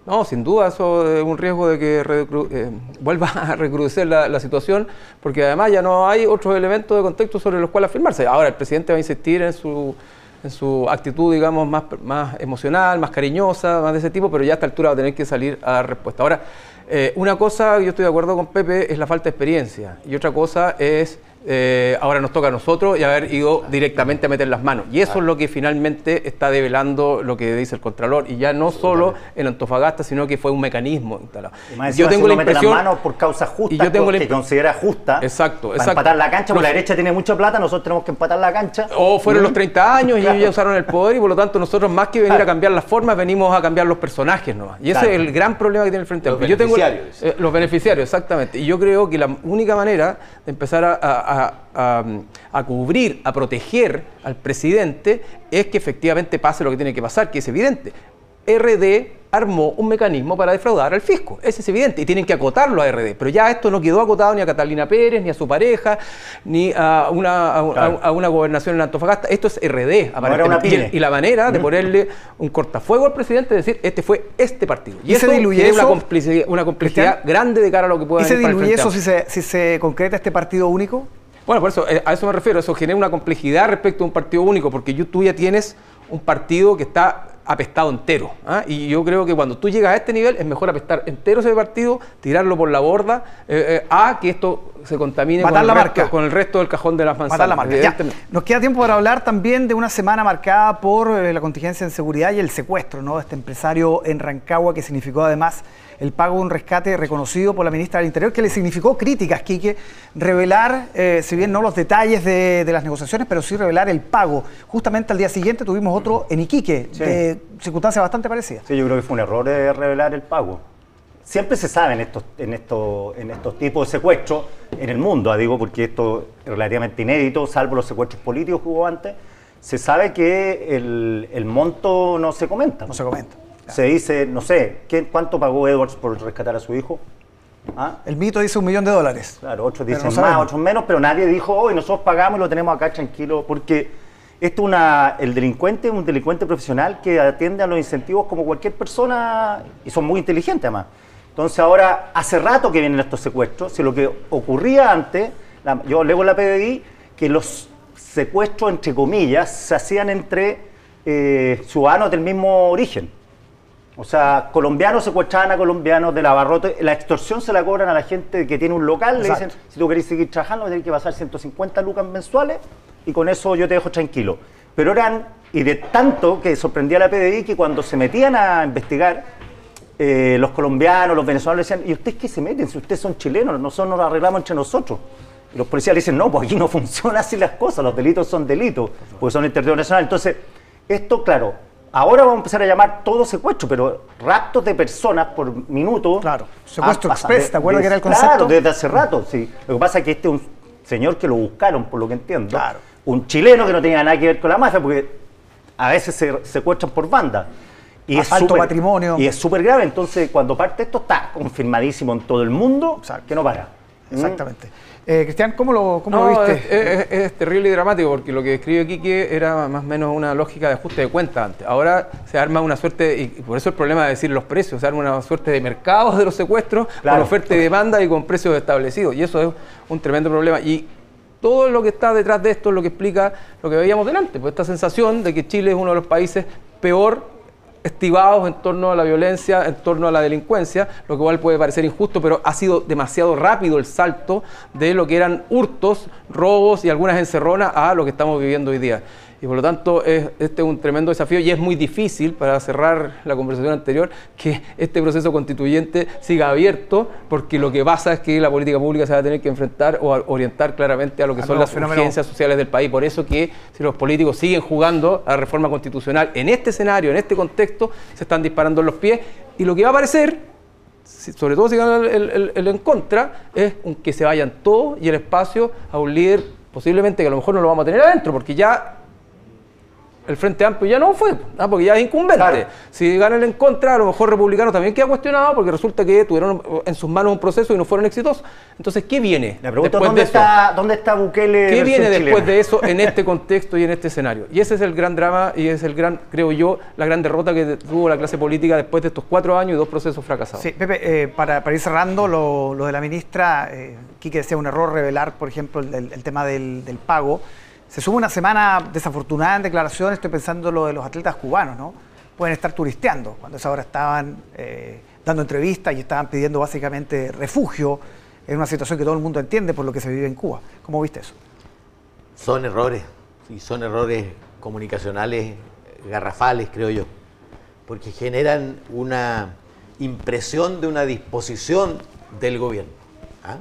No, sin duda, eso es un riesgo de que eh, vuelva <laughs> a recrudecer la, situación, porque además ya no hay otros elementos de contexto sobre los cuales afirmarse. Ahora el presidente va a insistir en su, en su actitud, digamos, más, más emocional, más cariñosa, más de ese tipo, pero ya a esta altura va a tener que salir a dar respuesta. Ahora, eh, una cosa, yo estoy de acuerdo con Pepe, es la falta de experiencia, y otra cosa es eh, ahora nos toca a nosotros y haber ido directamente a meter las manos. Y eso es lo que finalmente está develando lo que dice el Contralor. Y ya no solo en Antofagasta, sino que fue un mecanismo instalado. yo tengo la impresión. Las manos por causa justa, y yo tengo que considera justa. Exacto, para empatar la cancha, porque la derecha tiene mucha plata, nosotros tenemos que empatar la cancha. O fueron los 30 años y <laughs> ellos ya usaron el poder y por lo tanto nosotros más que venir a cambiar las formas, venimos a cambiar los personajes ¿no? Y ese es el gran problema que tiene el Frente Amplio. Los beneficiarios. Eh, los beneficiarios, exactamente. Y yo creo que la única manera de empezar a a, cubrir, a proteger al presidente, es que efectivamente pase lo que tiene que pasar, que es evidente. RD armó un mecanismo para defraudar al fisco. Ese es evidente y tienen que acotarlo a RD. Pero ya esto no quedó acotado ni a Catalina Pérez, ni a su pareja, ni a una, a, una gobernación en Antofagasta. Esto es RD, aparentemente. y, la manera de ponerle un cortafuego al presidente es decir, este fue este partido. Y, eso diluye una complicidad, una complicidad grande de cara a lo que pueda ¿Y se diluye eso si se, si se concreta este partido único? Bueno, por eso, eh, a eso me refiero, eso genera una complejidad respecto a un partido único, porque tú ya tienes un partido que está apestado entero. ¿ah? Y yo creo que cuando tú llegas a este nivel es mejor apestar entero ese partido, tirarlo por la borda, eh, eh, a que esto se contamine con, el la resto, con, el resto, del cajón de las manzanas. la marca. Nos queda tiempo para hablar también de una semana marcada por la contingencia en seguridad y el secuestro ¿no? de este empresario en Rancagua, que significó además el pago de un rescate reconocido por la ministra del Interior, que le significó críticas, Quique, revelar, eh, si bien no los detalles de, las negociaciones, pero sí revelar el pago. Justamente al día siguiente tuvimos otro en Iquique, de circunstancias bastante parecidas. Sí, yo creo que fue un error de revelar el pago. Siempre se sabe en estos, en estos, en estos tipos de secuestros, en el mundo, ah, digo, porque esto es relativamente inédito, salvo los secuestros políticos que hubo antes, se sabe que el, el monto no se comenta. No se comenta. Se dice, no sé, ¿cuánto pagó Edwards por rescatar a su hijo? ¿Ah? El mito dice un millón de dólares. Claro, otros dicen más, otros menos, pero nadie dijo, hoy nosotros pagamos y lo tenemos acá tranquilo, porque esto una, el delincuente es un delincuente profesional que atiende a los incentivos como cualquier persona y son muy inteligentes además. Entonces ahora, hace rato que vienen estos secuestros, si lo que ocurría antes, yo leo la PDI, que los secuestros, entre comillas, se hacían entre eh, ciudadanos del mismo origen. O sea, colombianos secuestraban a colombianos de la barrote. La extorsión se la cobran a la gente que tiene un local. Le dicen, si tú querés seguir trabajando, tienes que pasar 150 lucas mensuales y con eso yo te dejo tranquilo. Pero eran, y de tanto que sorprendía a la PDI que cuando se metían a investigar, eh, los colombianos, los venezolanos decían, ¿y ustedes qué se meten? Si ustedes son chilenos, nosotros nos arreglamos entre nosotros. Y los policías le dicen, no, pues aquí no <laughs> funcionan así las cosas, los delitos son delitos, porque son internacionales. Entonces, esto, claro, ahora vamos a empezar a llamar todo secuestro, pero raptos de personas por minuto. Claro, secuestro express, ¿te acuerdas que era el concepto? Claro, desde hace rato, sí. Lo que pasa es que este es un señor que lo buscaron, por lo que entiendo. Claro. Un chileno que no tenía nada que ver con la mafia, porque a veces se secuestran por banda. Y es alto patrimonio. Y es súper grave. Entonces, cuando parte esto, está confirmadísimo en todo el mundo que no para. Exactamente. Eh, Cristian, ¿cómo lo, cómo viste? Es, terrible y dramático porque lo que escribe Quique era más o menos una lógica de ajuste de cuentas antes. Ahora se arma una suerte, y por eso el problema de decir los precios, se arma una suerte de mercados de los secuestros con oferta y demanda y con precios establecidos. Y eso es un tremendo problema. Y todo lo que está detrás de esto es lo que explica lo que veíamos delante, pues esta sensación de que Chile es uno de los países peor estivados en torno a la violencia, en torno a la delincuencia, lo que puede parecer injusto, pero ha sido demasiado rápido el salto de lo que eran hurtos, robos y algunas encerronas a lo que estamos viviendo hoy día y por lo tanto es, este es un tremendo desafío y es muy difícil, para cerrar la conversación anterior, que este proceso constituyente siga abierto porque lo que pasa es que la política pública se va a tener que enfrentar o orientar claramente a lo que son las urgencias sociales del país. Por eso que si los políticos siguen jugando a la reforma constitucional en este escenario, en este contexto, se están disparando en los pies y lo que va a aparecer sobre todo si ganan el, el, en contra, es que se vayan todos y el espacio a un líder posiblemente que a lo mejor no lo vamos a tener adentro, porque ya el Frente Amplio ya no fue, ¿ah? porque ya es incumbente. Si ganan en contra, a lo mejor republicanos también queda cuestionado porque resulta que tuvieron en sus manos un proceso y no fueron exitosos. Entonces, ¿qué viene? La pregunta después ¿dónde, de está, ¿dónde está Bukele? ¿Qué viene después de eso en este <laughs> contexto y en este escenario? Y ese es el gran drama y es el gran, creo yo, la gran derrota que tuvo la clase política después de estos cuatro años y dos procesos fracasados. Sí, Pepe, eh, para, ir cerrando, lo, de la ministra, eh, Quique decía un error revelar, por ejemplo, el, tema del, del pago. Se sube una semana desafortunada en declaraciones, estoy pensando lo de los atletas cubanos, ¿no? Pueden estar turisteando, cuando esa hora estaban eh, dando entrevistas y estaban pidiendo básicamente refugio en una situación que todo el mundo entiende por lo que se vive en Cuba. ¿Cómo viste eso? Son errores, y son errores comunicacionales garrafales, creo yo, porque generan una impresión de una disposición del gobierno. ¿ah?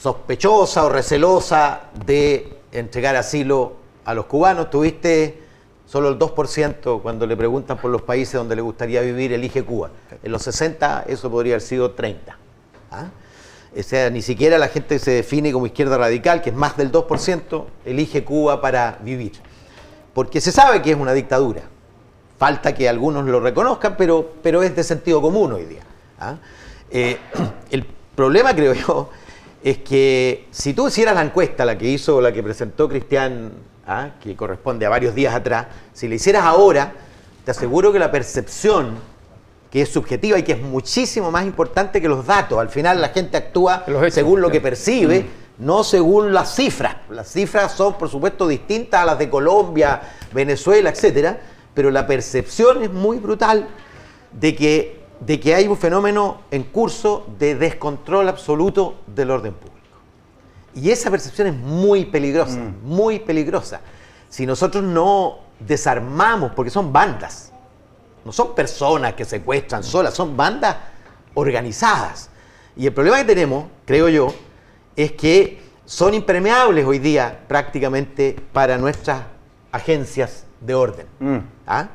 Sospechosa o recelosa de entregar asilo a los cubanos. Tuviste solo el 2% cuando le preguntan por los países donde le gustaría vivir, elige Cuba. En los 60 eso podría haber sido 30. ¿ah? O sea, ni siquiera la gente se define como izquierda radical, que es más del 2%, elige Cuba para vivir. Porque se sabe que es una dictadura. Falta que algunos lo reconozcan, pero, pero es de sentido común hoy día. ¿ah? Eh, <clears throat> el problema, creo yo, es que si tú hicieras la encuesta, la que hizo, la que presentó Cristian, ¿ah? que corresponde a varios días atrás, si la hicieras ahora, te aseguro que la percepción, que es subjetiva y que es muchísimo más importante que los datos, al final la gente actúa según lo que percibe, mm. no según las cifras. Las cifras son, por supuesto, distintas a las de Colombia, Venezuela, etcétera, pero la percepción es muy brutal de que de que hay un fenómeno en curso de descontrol absoluto del orden público. Y esa percepción es muy peligrosa, mm. muy peligrosa. Si nosotros no desarmamos, porque son bandas, no son personas que secuestran solas, son bandas organizadas. Y el problema que tenemos, creo yo, es que son impermeables hoy día prácticamente para nuestras agencias de orden. Mm. ¿Ah?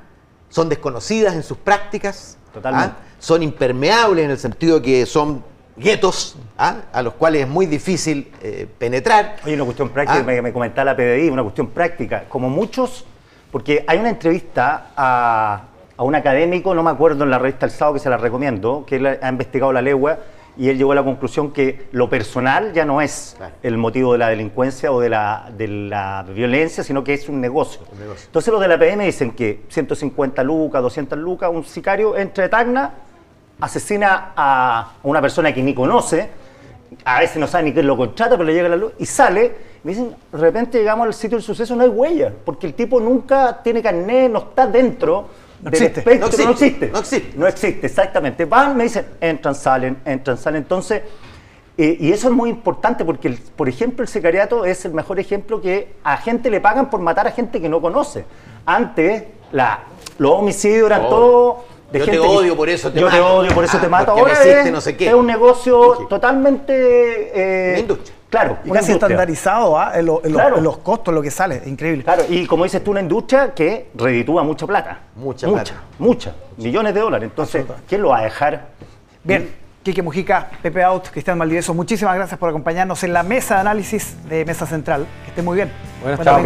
Son desconocidas en sus prácticas. Totalmente. ¿Ah? son impermeables en el sentido que son guetos ¿ah? a los cuales es muy difícil eh, penetrar. Oye, una cuestión práctica, ¿Ah? me, comentaba la PDI, una cuestión práctica. Como muchos, porque hay una entrevista a, un académico, no me acuerdo en la revista El Sábado, que se la recomiendo, que él ha investigado la legua y él llegó a la conclusión que lo personal ya no es el motivo de la delincuencia o de la, de la violencia, sino que es un negocio. Entonces los de la PM dicen que 150 lucas, 200 lucas, un sicario entra de Tacna asesina a una persona que ni conoce, a veces no sabe ni quién lo contrata, pero le llega la luz y sale. Y dicen, de repente llegamos al sitio del suceso, no hay huella, porque el tipo nunca tiene carnet, no está dentro. No del existe. espectro, No existe, no existe. no existe. No existe, exactamente. Van, me dicen, entran, salen, entran, salen. Entonces, eh, y eso es muy importante porque, el- por ejemplo, el sicariato es el mejor ejemplo que a gente le pagan por matar a gente que no conoce. Antes, la, los homicidios eran Oh. todos de Yo te gente que- odio, por eso te Yo te mato. odio, por eso Ah, te mato. porque me Ahora hiciste es, no sé qué. es un negocio totalmente... eh, Una industria. Claro, Y casi industria. estandarizado ¿ah? en, lo- en lo- Claro. en los costos, lo que sale. Increíble. Claro, y como dices tú, una industria que reditúa mucha plata. Mucha mucha, plata. mucha, millones de dólares. Entonces, ¿quién lo va a dejar? Bien, Quique Mujica, Pepe Out, Cristian Maldivieso, muchísimas gracias por acompañarnos en la mesa de análisis de Mesa Central. Que esté muy bien. Buenas Buen tardes.